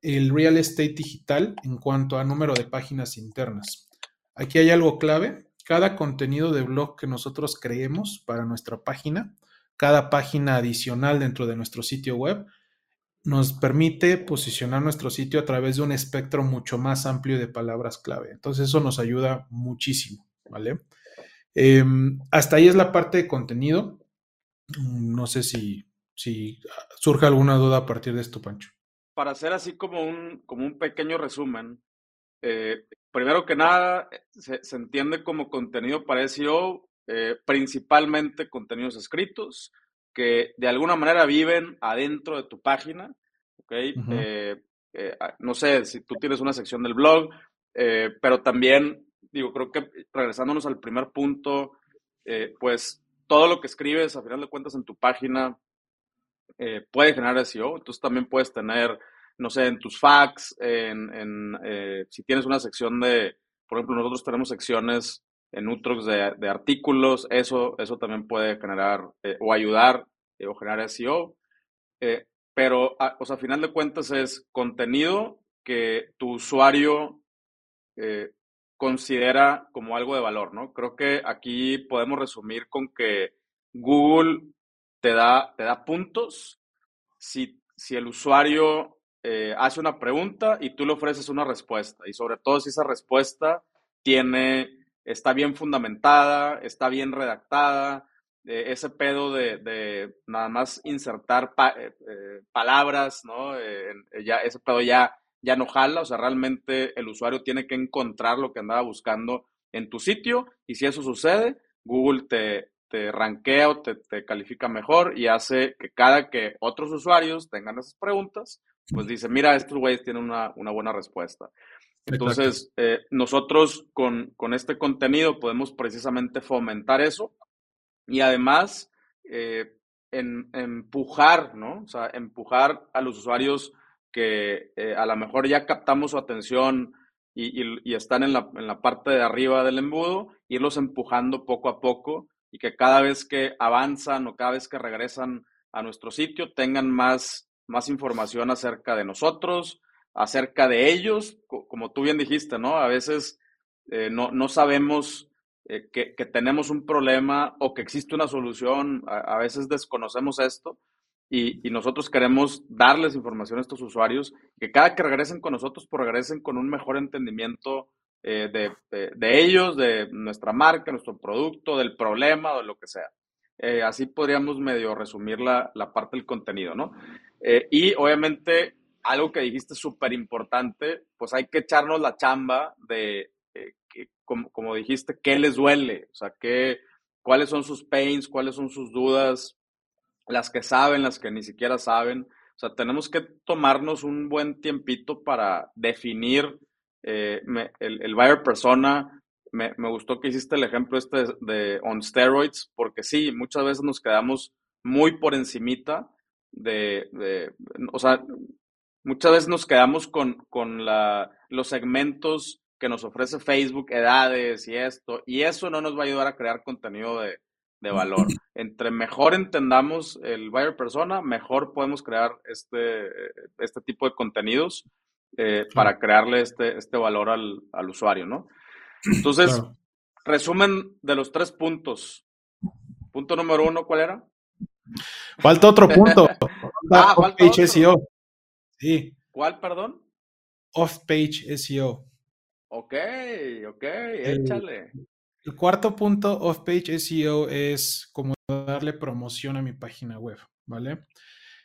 el real estate digital en cuanto a número de páginas internas. Aquí hay algo clave. Cada contenido de blog que nosotros creemos para nuestra página, cada página adicional dentro de nuestro sitio web, nos permite posicionar nuestro sitio a través de un espectro mucho más amplio de palabras clave. Entonces eso nos ayuda muchísimo, ¿vale? Em, hasta ahí es la parte de contenido. No sé si, si surge alguna duda a partir de esto, Pancho. Para hacer así como un, como un pequeño resumen, eh, primero que nada, se, entiende como contenido para SEO eh, principalmente contenidos escritos que de alguna manera viven adentro de tu página. ¿okay? Eh, no sé si tú tienes una sección del blog, pero también digo, creo que regresándonos al primer punto, eh, pues todo lo que escribes, a final de cuentas, en tu página eh, puede generar SEO. Entonces también puedes tener, no sé, en tus facts, en, eh, si tienes una sección de, por ejemplo, nosotros tenemos secciones en Utrox de, de artículos, eso, eso también puede generar o ayudar o generar SEO. pero, a, o sea, a final de cuentas es contenido que tu usuario considera como algo de valor, ¿no? Creo que aquí podemos resumir con que Google te da, te da puntos si, si el usuario eh, hace una pregunta y tú le ofreces una respuesta. Y sobre todo si esa respuesta tiene, está bien fundamentada, está bien redactada, eh, ese pedo de, nada más insertar eh, palabras, ¿no? ya, ese pedo ya ya no jala, o sea, realmente el usuario tiene que encontrar lo que andaba buscando en tu sitio y si eso sucede, Google te, te rankea o te, califica mejor y hace que cada que otros usuarios tengan esas preguntas, pues dice, mira, estos güeyes tienen una, buena respuesta. Entonces, eh, nosotros con, este contenido podemos precisamente fomentar eso y además eh, empujar, ¿no? O sea, empujar a los usuarios que eh, a lo mejor ya captamos su atención y, están en la, en la, parte de arriba del embudo, irlos empujando poco a poco y que cada vez que avanzan o cada vez que regresan a nuestro sitio tengan más, más información acerca de nosotros, acerca de ellos, como tú bien dijiste, ¿no? A veces eh, no, no, sabemos eh, que, que, tenemos un problema o que existe una solución, a veces desconocemos esto y, nosotros queremos darles información a estos usuarios, que cada que regresen con nosotros, pues regresen con un mejor entendimiento eh, de, ellos, de nuestra marca, nuestro producto, del problema o de lo que sea. Así podríamos medio resumir la, parte del contenido, ¿no? Y obviamente, algo que dijiste súper importante, pues hay que echarnos la chamba de como, como dijiste, qué les duele, o sea, qué, cuáles son sus pains, cuáles son sus dudas, las que saben, las que ni siquiera saben. O sea, tenemos que tomarnos un buen tiempito para definir eh, el, el, buyer persona. Me, me, gustó que hiciste el ejemplo este de, on steroids, porque sí, muchas veces nos quedamos muy por encimita de, de o sea, muchas veces nos quedamos con, con la, los segmentos que nos ofrece Facebook, edades y esto, y eso no nos va a ayudar a crear contenido de, valor. Entre mejor entendamos el buyer persona, mejor podemos crear este, este tipo de contenidos eh, para crearle este, este valor al, usuario, ¿no? Entonces, resumen de los tres puntos. Punto número uno, ¿cuál era? Falta otro punto. ah, Off-page SEO. Sí. ¿Cuál, perdón? Off-page SEO. Ok, ok, échale. El, cuarto punto off-page SEO es como darle promoción a mi página web, ¿vale?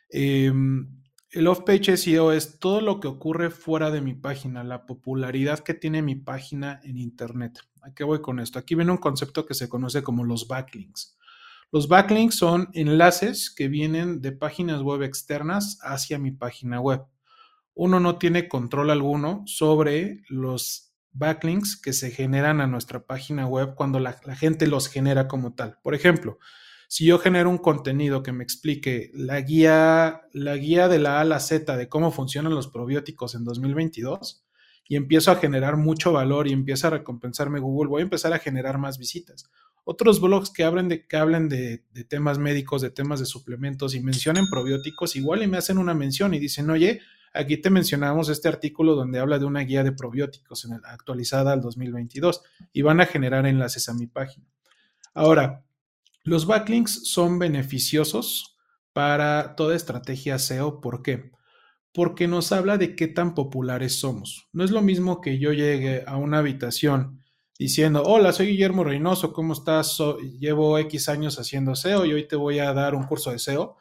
Em, el off-page SEO es todo lo que ocurre fuera de mi página, la popularidad que tiene mi página en Internet. ¿A qué voy con esto? Aquí viene un concepto que se conoce como los backlinks. Los backlinks son enlaces que vienen de páginas web externas hacia mi página web. Uno no tiene control alguno sobre los backlinks que se generan a nuestra página web cuando la, gente los genera como tal. Por ejemplo, si yo genero un contenido que me explique la guía, la guía de la A a la Z de cómo funcionan los probióticos en 2022 y empiezo a generar mucho valor y empieza a recompensarme Google, voy a empezar a generar más visitas. Otros blogs que hablen de, que de, temas médicos, de temas de suplementos y mencionen probióticos, igual y me hacen una mención y dicen, oye, Aquí te mencionamos este artículo donde habla de una guía de probióticos en actualizada al 2022 y van a generar enlaces a mi página. Ahora, los backlinks son beneficiosos para toda estrategia SEO. ¿Por qué? Porque nos habla de qué tan populares somos. No es lo mismo que yo llegue a una habitación diciendo, hola, soy Guillermo Reynoso, ¿cómo estás? llevo X años haciendo SEO y hoy te voy a dar un curso de SEO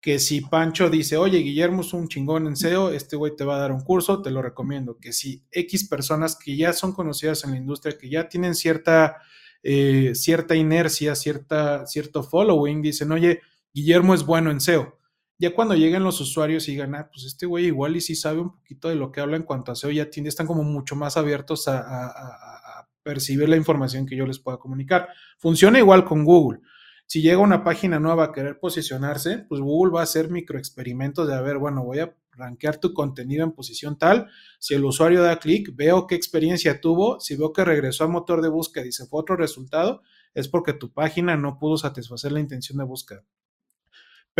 que si Pancho dice, oye, Guillermo es un chingón en SEO, este güey te va a dar un curso, te lo recomiendo. Que si X personas que ya son conocidas en la industria, que ya tienen cierta, eh, cierta inercia, cierta, cierto following, dicen, oye, Guillermo es bueno en SEO. Ya cuando lleguen los usuarios y digan, ah, pues este güey igual y sí sabe un poquito de lo que habla en cuanto a SEO, ya tiene, están como mucho más abiertos a, a percibir la información que yo les pueda comunicar. Funciona igual con Google si llega una página nueva a querer posicionarse, pues Google va a hacer microexperimentos de, a ver, bueno, voy a rankear tu contenido en posición tal. Si el usuario da clic, veo qué experiencia tuvo. Si veo que regresó al motor de búsqueda y se fue otro resultado, es porque tu página no pudo satisfacer la intención de búsqueda.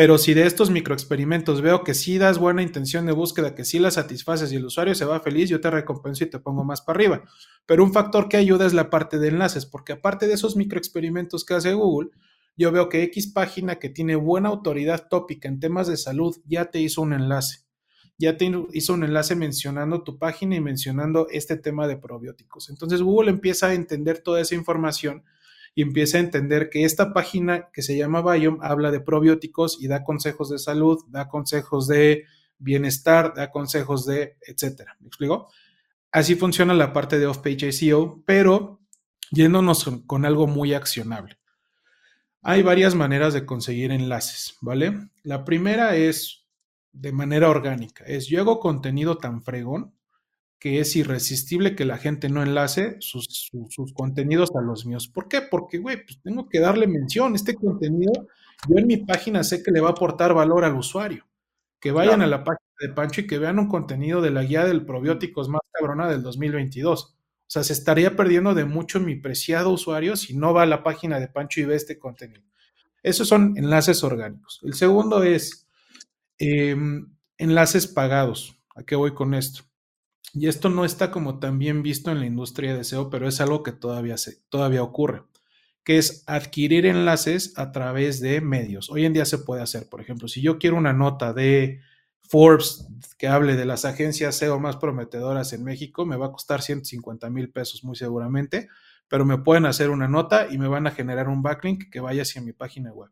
Pero si de estos microexperimentos veo que sí das buena intención de búsqueda, que sí la satisfaces y el usuario se va feliz, yo te recompenso y te pongo más para arriba. Pero un factor que ayuda es la parte de enlaces, porque aparte de esos microexperimentos que hace Google, yo veo que X página que tiene buena autoridad tópica en temas de salud ya te hizo un enlace. Ya te hizo un enlace mencionando tu página y mencionando este tema de probióticos. Entonces Google empieza a entender toda esa información y empieza a entender que esta página que se llama Biome habla de probióticos y da consejos de salud, da consejos de bienestar, da consejos de etcétera. ¿Me explico? Así funciona la parte de off-page SEO, pero yéndonos con algo muy accionable. Hay varias maneras de conseguir enlaces, ¿vale? La primera es de manera orgánica, es yo hago contenido tan fregón que es irresistible que la gente no enlace sus, contenidos a los míos. ¿Por qué? Porque, güey, pues tengo que darle mención. Este contenido, yo en mi página sé que le va a aportar valor al usuario. Que vayan a la página de Pancho y que vean un contenido de la guía del probióticos más cabrona del 2022. O sea, se estaría perdiendo de mucho mi preciado usuario si no va a la página de Pancho y ve este contenido. Esos son enlaces orgánicos. El segundo es em, enlaces pagados. ¿A qué voy con esto? Y esto no está como tan bien visto en la industria de SEO, pero es algo que todavía, se, todavía ocurre, que es adquirir enlaces a través de medios. Hoy en día se puede hacer, por ejemplo, si yo quiero una nota de Forbes que hable de las agencias SEO más prometedoras en México, me va a costar 150 mil pesos muy seguramente, pero me pueden hacer una nota y me van a generar un backlink que vaya hacia mi página web.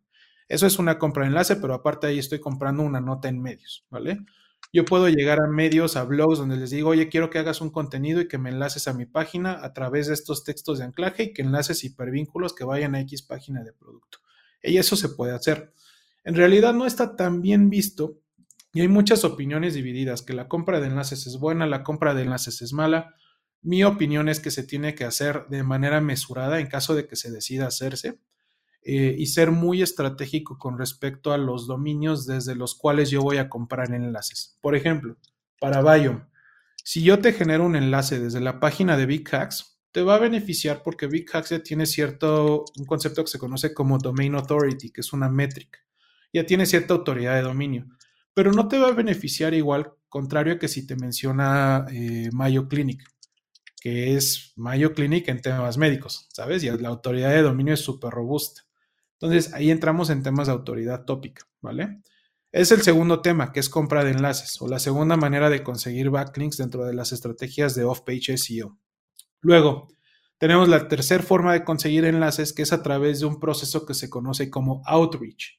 Eso es una compra de enlace, pero aparte ahí estoy comprando una nota en medios, ¿vale? Yo puedo llegar a medios, a blogs donde les digo, oye, quiero que hagas un contenido y que me enlaces a mi página a través de estos textos de anclaje y que enlaces hipervínculos que vayan a X página de producto. Y eso se puede hacer. En realidad no está tan bien visto y hay muchas opiniones divididas, que la compra de enlaces es buena, la compra de enlaces es mala. Mi opinión es que se tiene que hacer de manera mesurada en caso de que se decida hacerse eh, y ser muy estratégico con respecto a los dominios desde los cuales yo voy a comprar enlaces. Por ejemplo, para Biome, si yo te genero un enlace desde la página de Big Hacks, te va a beneficiar porque Big Hacks ya tiene cierto, un concepto que se conoce como Domain Authority, que es una métrica. Ya tiene cierta autoridad de dominio, pero no te va a beneficiar igual, contrario a que si te menciona eh, Mayo Clinic, que es Mayo Clinic en temas médicos, ¿sabes? Y la autoridad de dominio es súper robusta. Entonces, ahí entramos en temas de autoridad tópica, ¿vale? Es el segundo tema, que es compra de enlaces, o la segunda manera de conseguir backlinks dentro de las estrategias de off-page SEO. Luego, tenemos la tercera forma de conseguir enlaces, que es a través de un proceso que se conoce como outreach.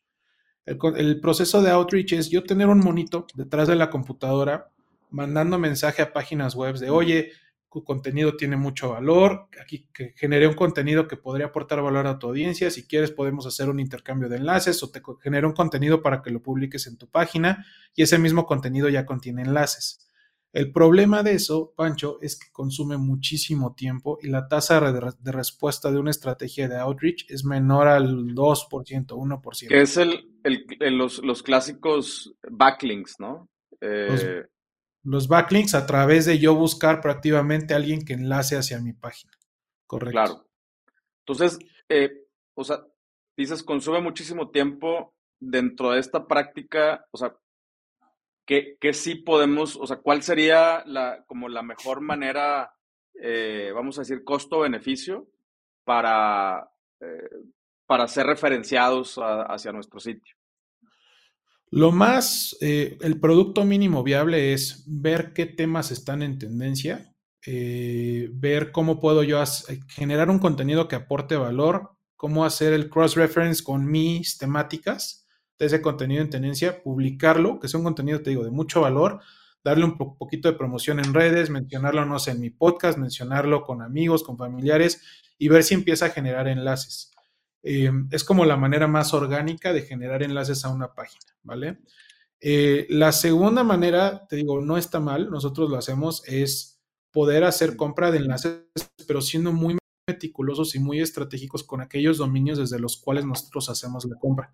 El, proceso de outreach es yo tener un monito detrás de la computadora mandando mensaje a páginas web de, oye, tu contenido tiene mucho valor, aquí que generé un contenido que podría aportar valor a tu audiencia, si quieres podemos hacer un intercambio de enlaces o te genero un contenido para que lo publiques en tu página y ese mismo contenido ya contiene enlaces. El problema de eso, Pancho, es que consume muchísimo tiempo y la tasa de, respuesta de una estrategia de outreach es menor al 2%, 1%. Que es el, el, los, los, clásicos backlinks, ¿no? Eh, los backlinks a través de yo buscar proactivamente a alguien que enlace hacia mi página. Correcto. Claro. Entonces, eh, o sea, dices, consume muchísimo tiempo dentro de esta práctica, o sea, ¿qué, qué sí podemos, o sea, cuál sería la, como la mejor manera, eh, vamos a decir, costo-beneficio para, eh, para ser referenciados hacia nuestro sitio? Lo más, eh, el producto mínimo viable es ver qué temas están en tendencia, eh, ver cómo puedo yo generar un contenido que aporte valor, cómo hacer el cross-reference con mis temáticas de ese contenido en tendencia, publicarlo, que sea un contenido, te digo, de mucho valor, darle un poquito de promoción en redes, mencionarlo, no sé, en mi podcast, mencionarlo con amigos, con familiares y ver si empieza a generar enlaces. Eh, es como la manera más orgánica de generar enlaces a una página, ¿vale? Eh, la segunda manera, te digo, no está mal, nosotros lo hacemos, es poder hacer compra de enlaces, pero siendo muy meticulosos y muy estratégicos con aquellos dominios desde los cuales nosotros hacemos la compra.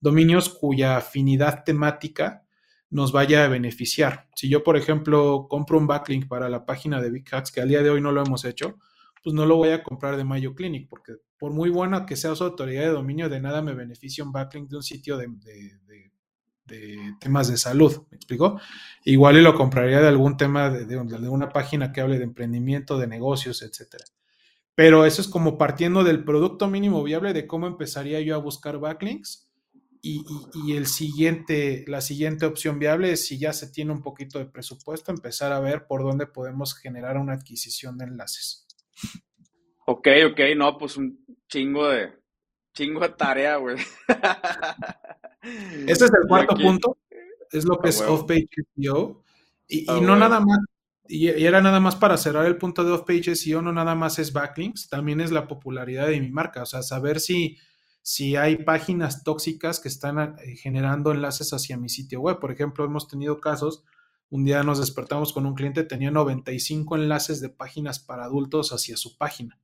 Dominios cuya afinidad temática nos vaya a beneficiar. Si yo, por ejemplo, compro un backlink para la página de Big Hacks, que al día de hoy no lo hemos hecho, pues no lo voy a comprar de Mayo Clinic, porque por muy buena que sea su autoridad de dominio, de nada me beneficia un backlink de un sitio de, temas de salud, ¿me explico? Igual y lo compraría de algún tema de, una página que hable de emprendimiento, de negocios, etcétera. Pero eso es como partiendo del producto mínimo viable de cómo empezaría yo a buscar backlinks. Y, y, el siguiente, la siguiente opción viable es si ya se tiene un poquito de presupuesto, empezar a ver por dónde podemos generar una adquisición de enlaces. Ok, ok, no, pues un chingo de, chingo de tarea, güey. Ese es el cuarto punto, es lo que es off-page SEO. Y, no nada más, y, era nada más para cerrar el punto de off-page SEO, no nada más es backlinks, también es la popularidad de mi marca, o sea, saber si, si hay páginas tóxicas que están eh, generando enlaces hacia mi sitio web. Por ejemplo, hemos tenido casos un día nos despertamos con un cliente, tenía 95 enlaces de páginas para adultos hacia su página.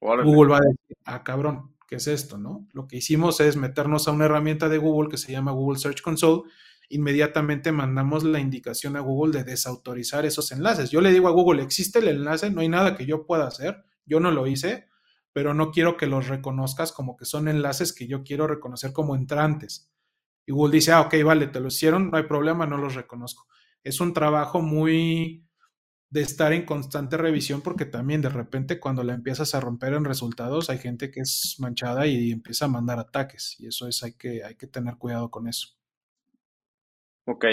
Google va a decir, ah, cabrón, ¿qué es esto? ¿no? Lo que hicimos es meternos a una herramienta de Google que se llama Google Search Console. Inmediatamente mandamos la indicación a Google de desautorizar esos enlaces. Yo le digo a Google, existe el enlace, no hay nada que yo pueda hacer, yo no lo hice, pero no quiero que los reconozcas como que son enlaces que yo quiero reconocer como entrantes. Y Google dice, ah, ok, vale, te lo hicieron, no hay problema, no los reconozco es un trabajo muy de estar en constante revisión porque también de repente cuando la empiezas a romper en resultados hay gente que es manchada y empieza a mandar ataques y eso es hay que hay que tener cuidado con eso. Ok,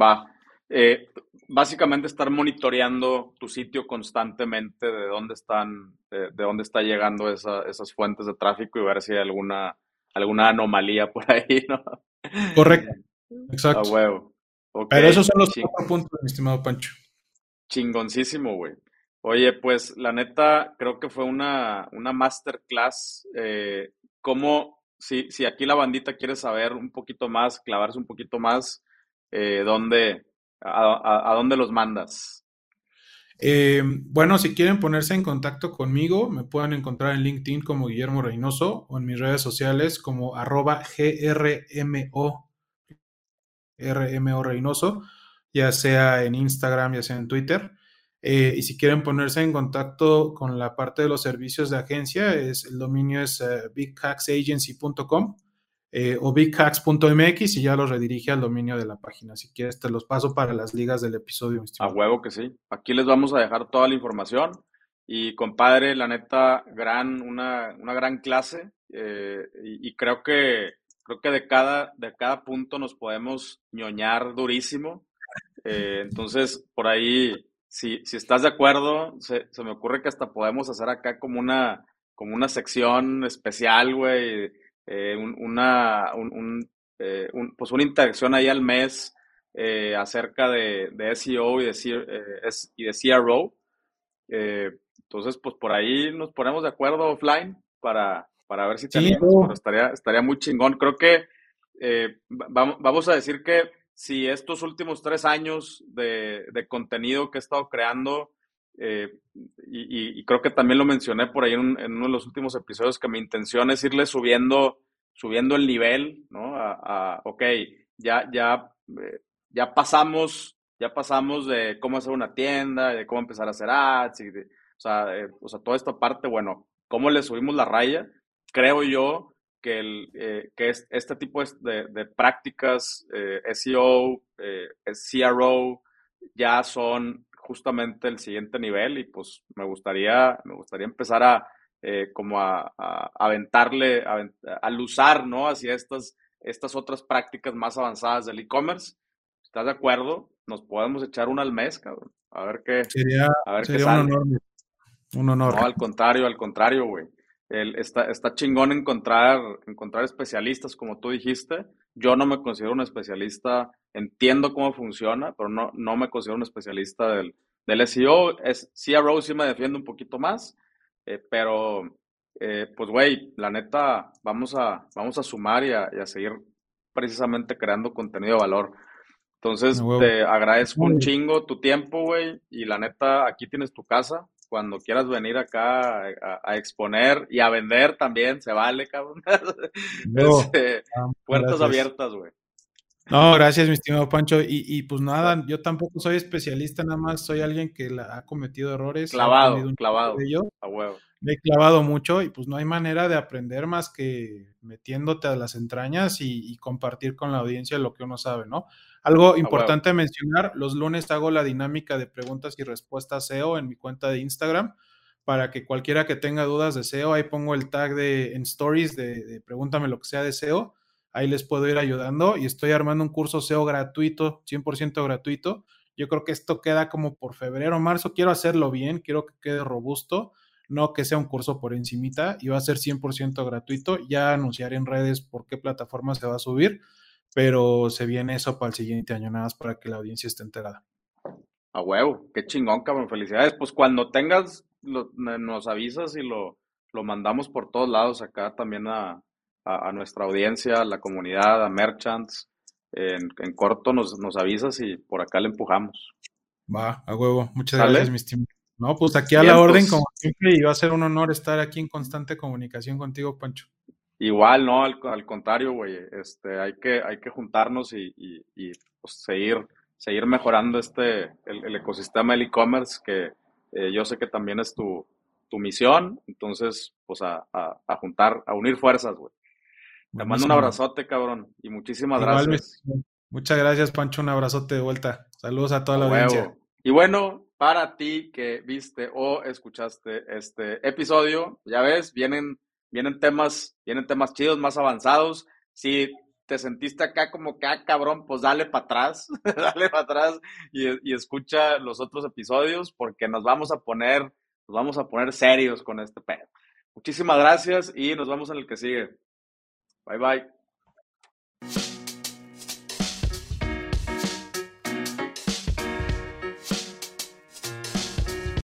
va. Eh, básicamente estar monitoreando tu sitio constantemente de dónde están, de, dónde está llegando esas fuentes de tráfico y ver si hay alguna, alguna anomalía por ahí, ¿no? Correcto. Exacto. A huevo. Pero esos son los cuatro puntos, mi estimado Pancho. Chingoncísimo, güey. Oye, pues la neta, creo que fue una, una masterclass. Eh, ¿Cómo, si, si aquí la bandita quiere saber un poquito más, clavarse un poquito más, eh, ¿dónde, a, dónde los mandas? Eh, bueno, si quieren ponerse en contacto conmigo, me pueden encontrar en LinkedIn como Guillermo Reynoso o en mis redes sociales como arroba GRMO, RMO Reynoso, ya sea en Instagram, ya sea en Twitter. Eh, y si quieren ponerse en contacto con la parte de los servicios de agencia, es, el dominio es uh, bighacksagency.com eh, o bighacks.mx y ya los redirige al dominio de la página. Si quieres, te los paso para las ligas del episodio. A huevo que sí. Aquí les vamos a dejar toda la información. Y compadre, la neta, gran, una, una gran clase. Eh, y, y, creo que creo que de cada, de cada punto nos podemos ñoñar durísimo. entonces, por ahí si, si estás de acuerdo, se, me ocurre que hasta podemos hacer acá como una, como una sección especial, güey, eh, una, eh, un, pues una interacción ahí al mes eh, acerca de, de, SEO y de, y de CRO. entonces, pues por ahí nos ponemos de acuerdo offline para, para ver si tenemos, estaría, estaría muy chingón. Creo que vamos, vamos a decir que si estos últimos tres años de, contenido que he estado creando, eh, y, creo que también lo mencioné por ahí en, uno de los últimos episodios, que mi intención es irle subiendo, subiendo el nivel, ¿no? A, ok, ya, ya, eh, ya pasamos, ya pasamos de cómo hacer una tienda, de cómo empezar a hacer ads, y o, sea, eh, o sea, toda esta parte, bueno, cómo le subimos la raya, creo yo que, el, eh, que es, este tipo de, de prácticas, eh, SEO, eh, CRO, ya son justamente el siguiente nivel y pues me gustaría, me gustaría empezar a como a, aventarle, a, al usar, ¿no? Hacia estas, estas otras prácticas más avanzadas del e-commerce. ¿Estás de acuerdo? Nos podemos echar una al mes, cabrón. A ver qué. Sería, a ver qué un honor. Un honor. No, al contrario, al contrario, güey está, está chingón encontrar, encontrar especialistas, como tú dijiste. Yo no me considero un especialista, entiendo cómo funciona, pero no, no me considero un especialista del, del SEO. Es, CRO sí me defiende un poquito más, eh, pero eh, pues güey, la neta, vamos a, vamos a sumar y a, y a seguir precisamente creando contenido de valor. Entonces, te agradezco un chingo tu tiempo, güey, y la neta, aquí tienes tu casa cuando quieras venir acá a, exponer y a vender también, se vale, cabrón. Este, puertas abiertas, güey. No, gracias, mi estimado Pancho. Y, pues nada, yo tampoco soy especialista, nada más soy alguien que ha cometido errores. Clavado, clavado. A huevo. Me he clavado mucho y pues no hay manera de aprender más que metiéndote a las entrañas y compartir con la audiencia lo que uno sabe, ¿no? Algo importante mencionar, los lunes hago la dinámica de preguntas y respuestas SEO en mi cuenta de Instagram para que cualquiera que tenga dudas de SEO, ahí pongo el tag de en stories de, pregúntame lo que sea de SEO, ahí les puedo ir ayudando y estoy armando un curso SEO gratuito, 100% gratuito. Yo creo que esto queda como por febrero o marzo, quiero hacerlo bien, quiero que quede robusto, no que sea un curso por encimita y va a ser 100% gratuito. Ya anunciaré en redes por qué plataforma se va a subir pero se viene eso para el siguiente año, nada más para que la audiencia esté enterada. A huevo, qué chingón, cabrón, felicidades. Pues cuando tengas, nos avisas y lo, lo mandamos por todos lados acá también a, a, nuestra audiencia, a la comunidad, a merchants. En, en corto nos, nos, avisas y por acá le empujamos. Va, a huevo. Muchas gracias, mi estimado. No, pues aquí a la orden, pues. como siempre, y va a ser un honor estar aquí en constante comunicación contigo, Pancho. Igual, no, al, contrario, güey, este, hay que, hay que juntarnos y, y, pues, seguir, seguir mejorando este, el, ecosistema del e-commerce, que eh, yo sé que también es tu, tu misión, entonces, pues a, a, juntar, a unir fuerzas, güey. Te mando un abrazote, cabrón, y muchísimas gracias. Muchas gracias, Pancho, un abrazote de vuelta. Saludos a toda la audiencia. Y bueno, para ti que viste o escuchaste este episodio, ya ves, vienen vienen temas, vienen temas chidos, más avanzados. Si te sentiste acá como que, ah, cabrón, pues dale para atrás, dale para atrás y, escucha los otros episodios porque nos vamos a poner, nos vamos a poner serios con este pedo. Muchísimas gracias y nos vemos en el que sigue. Bye bye.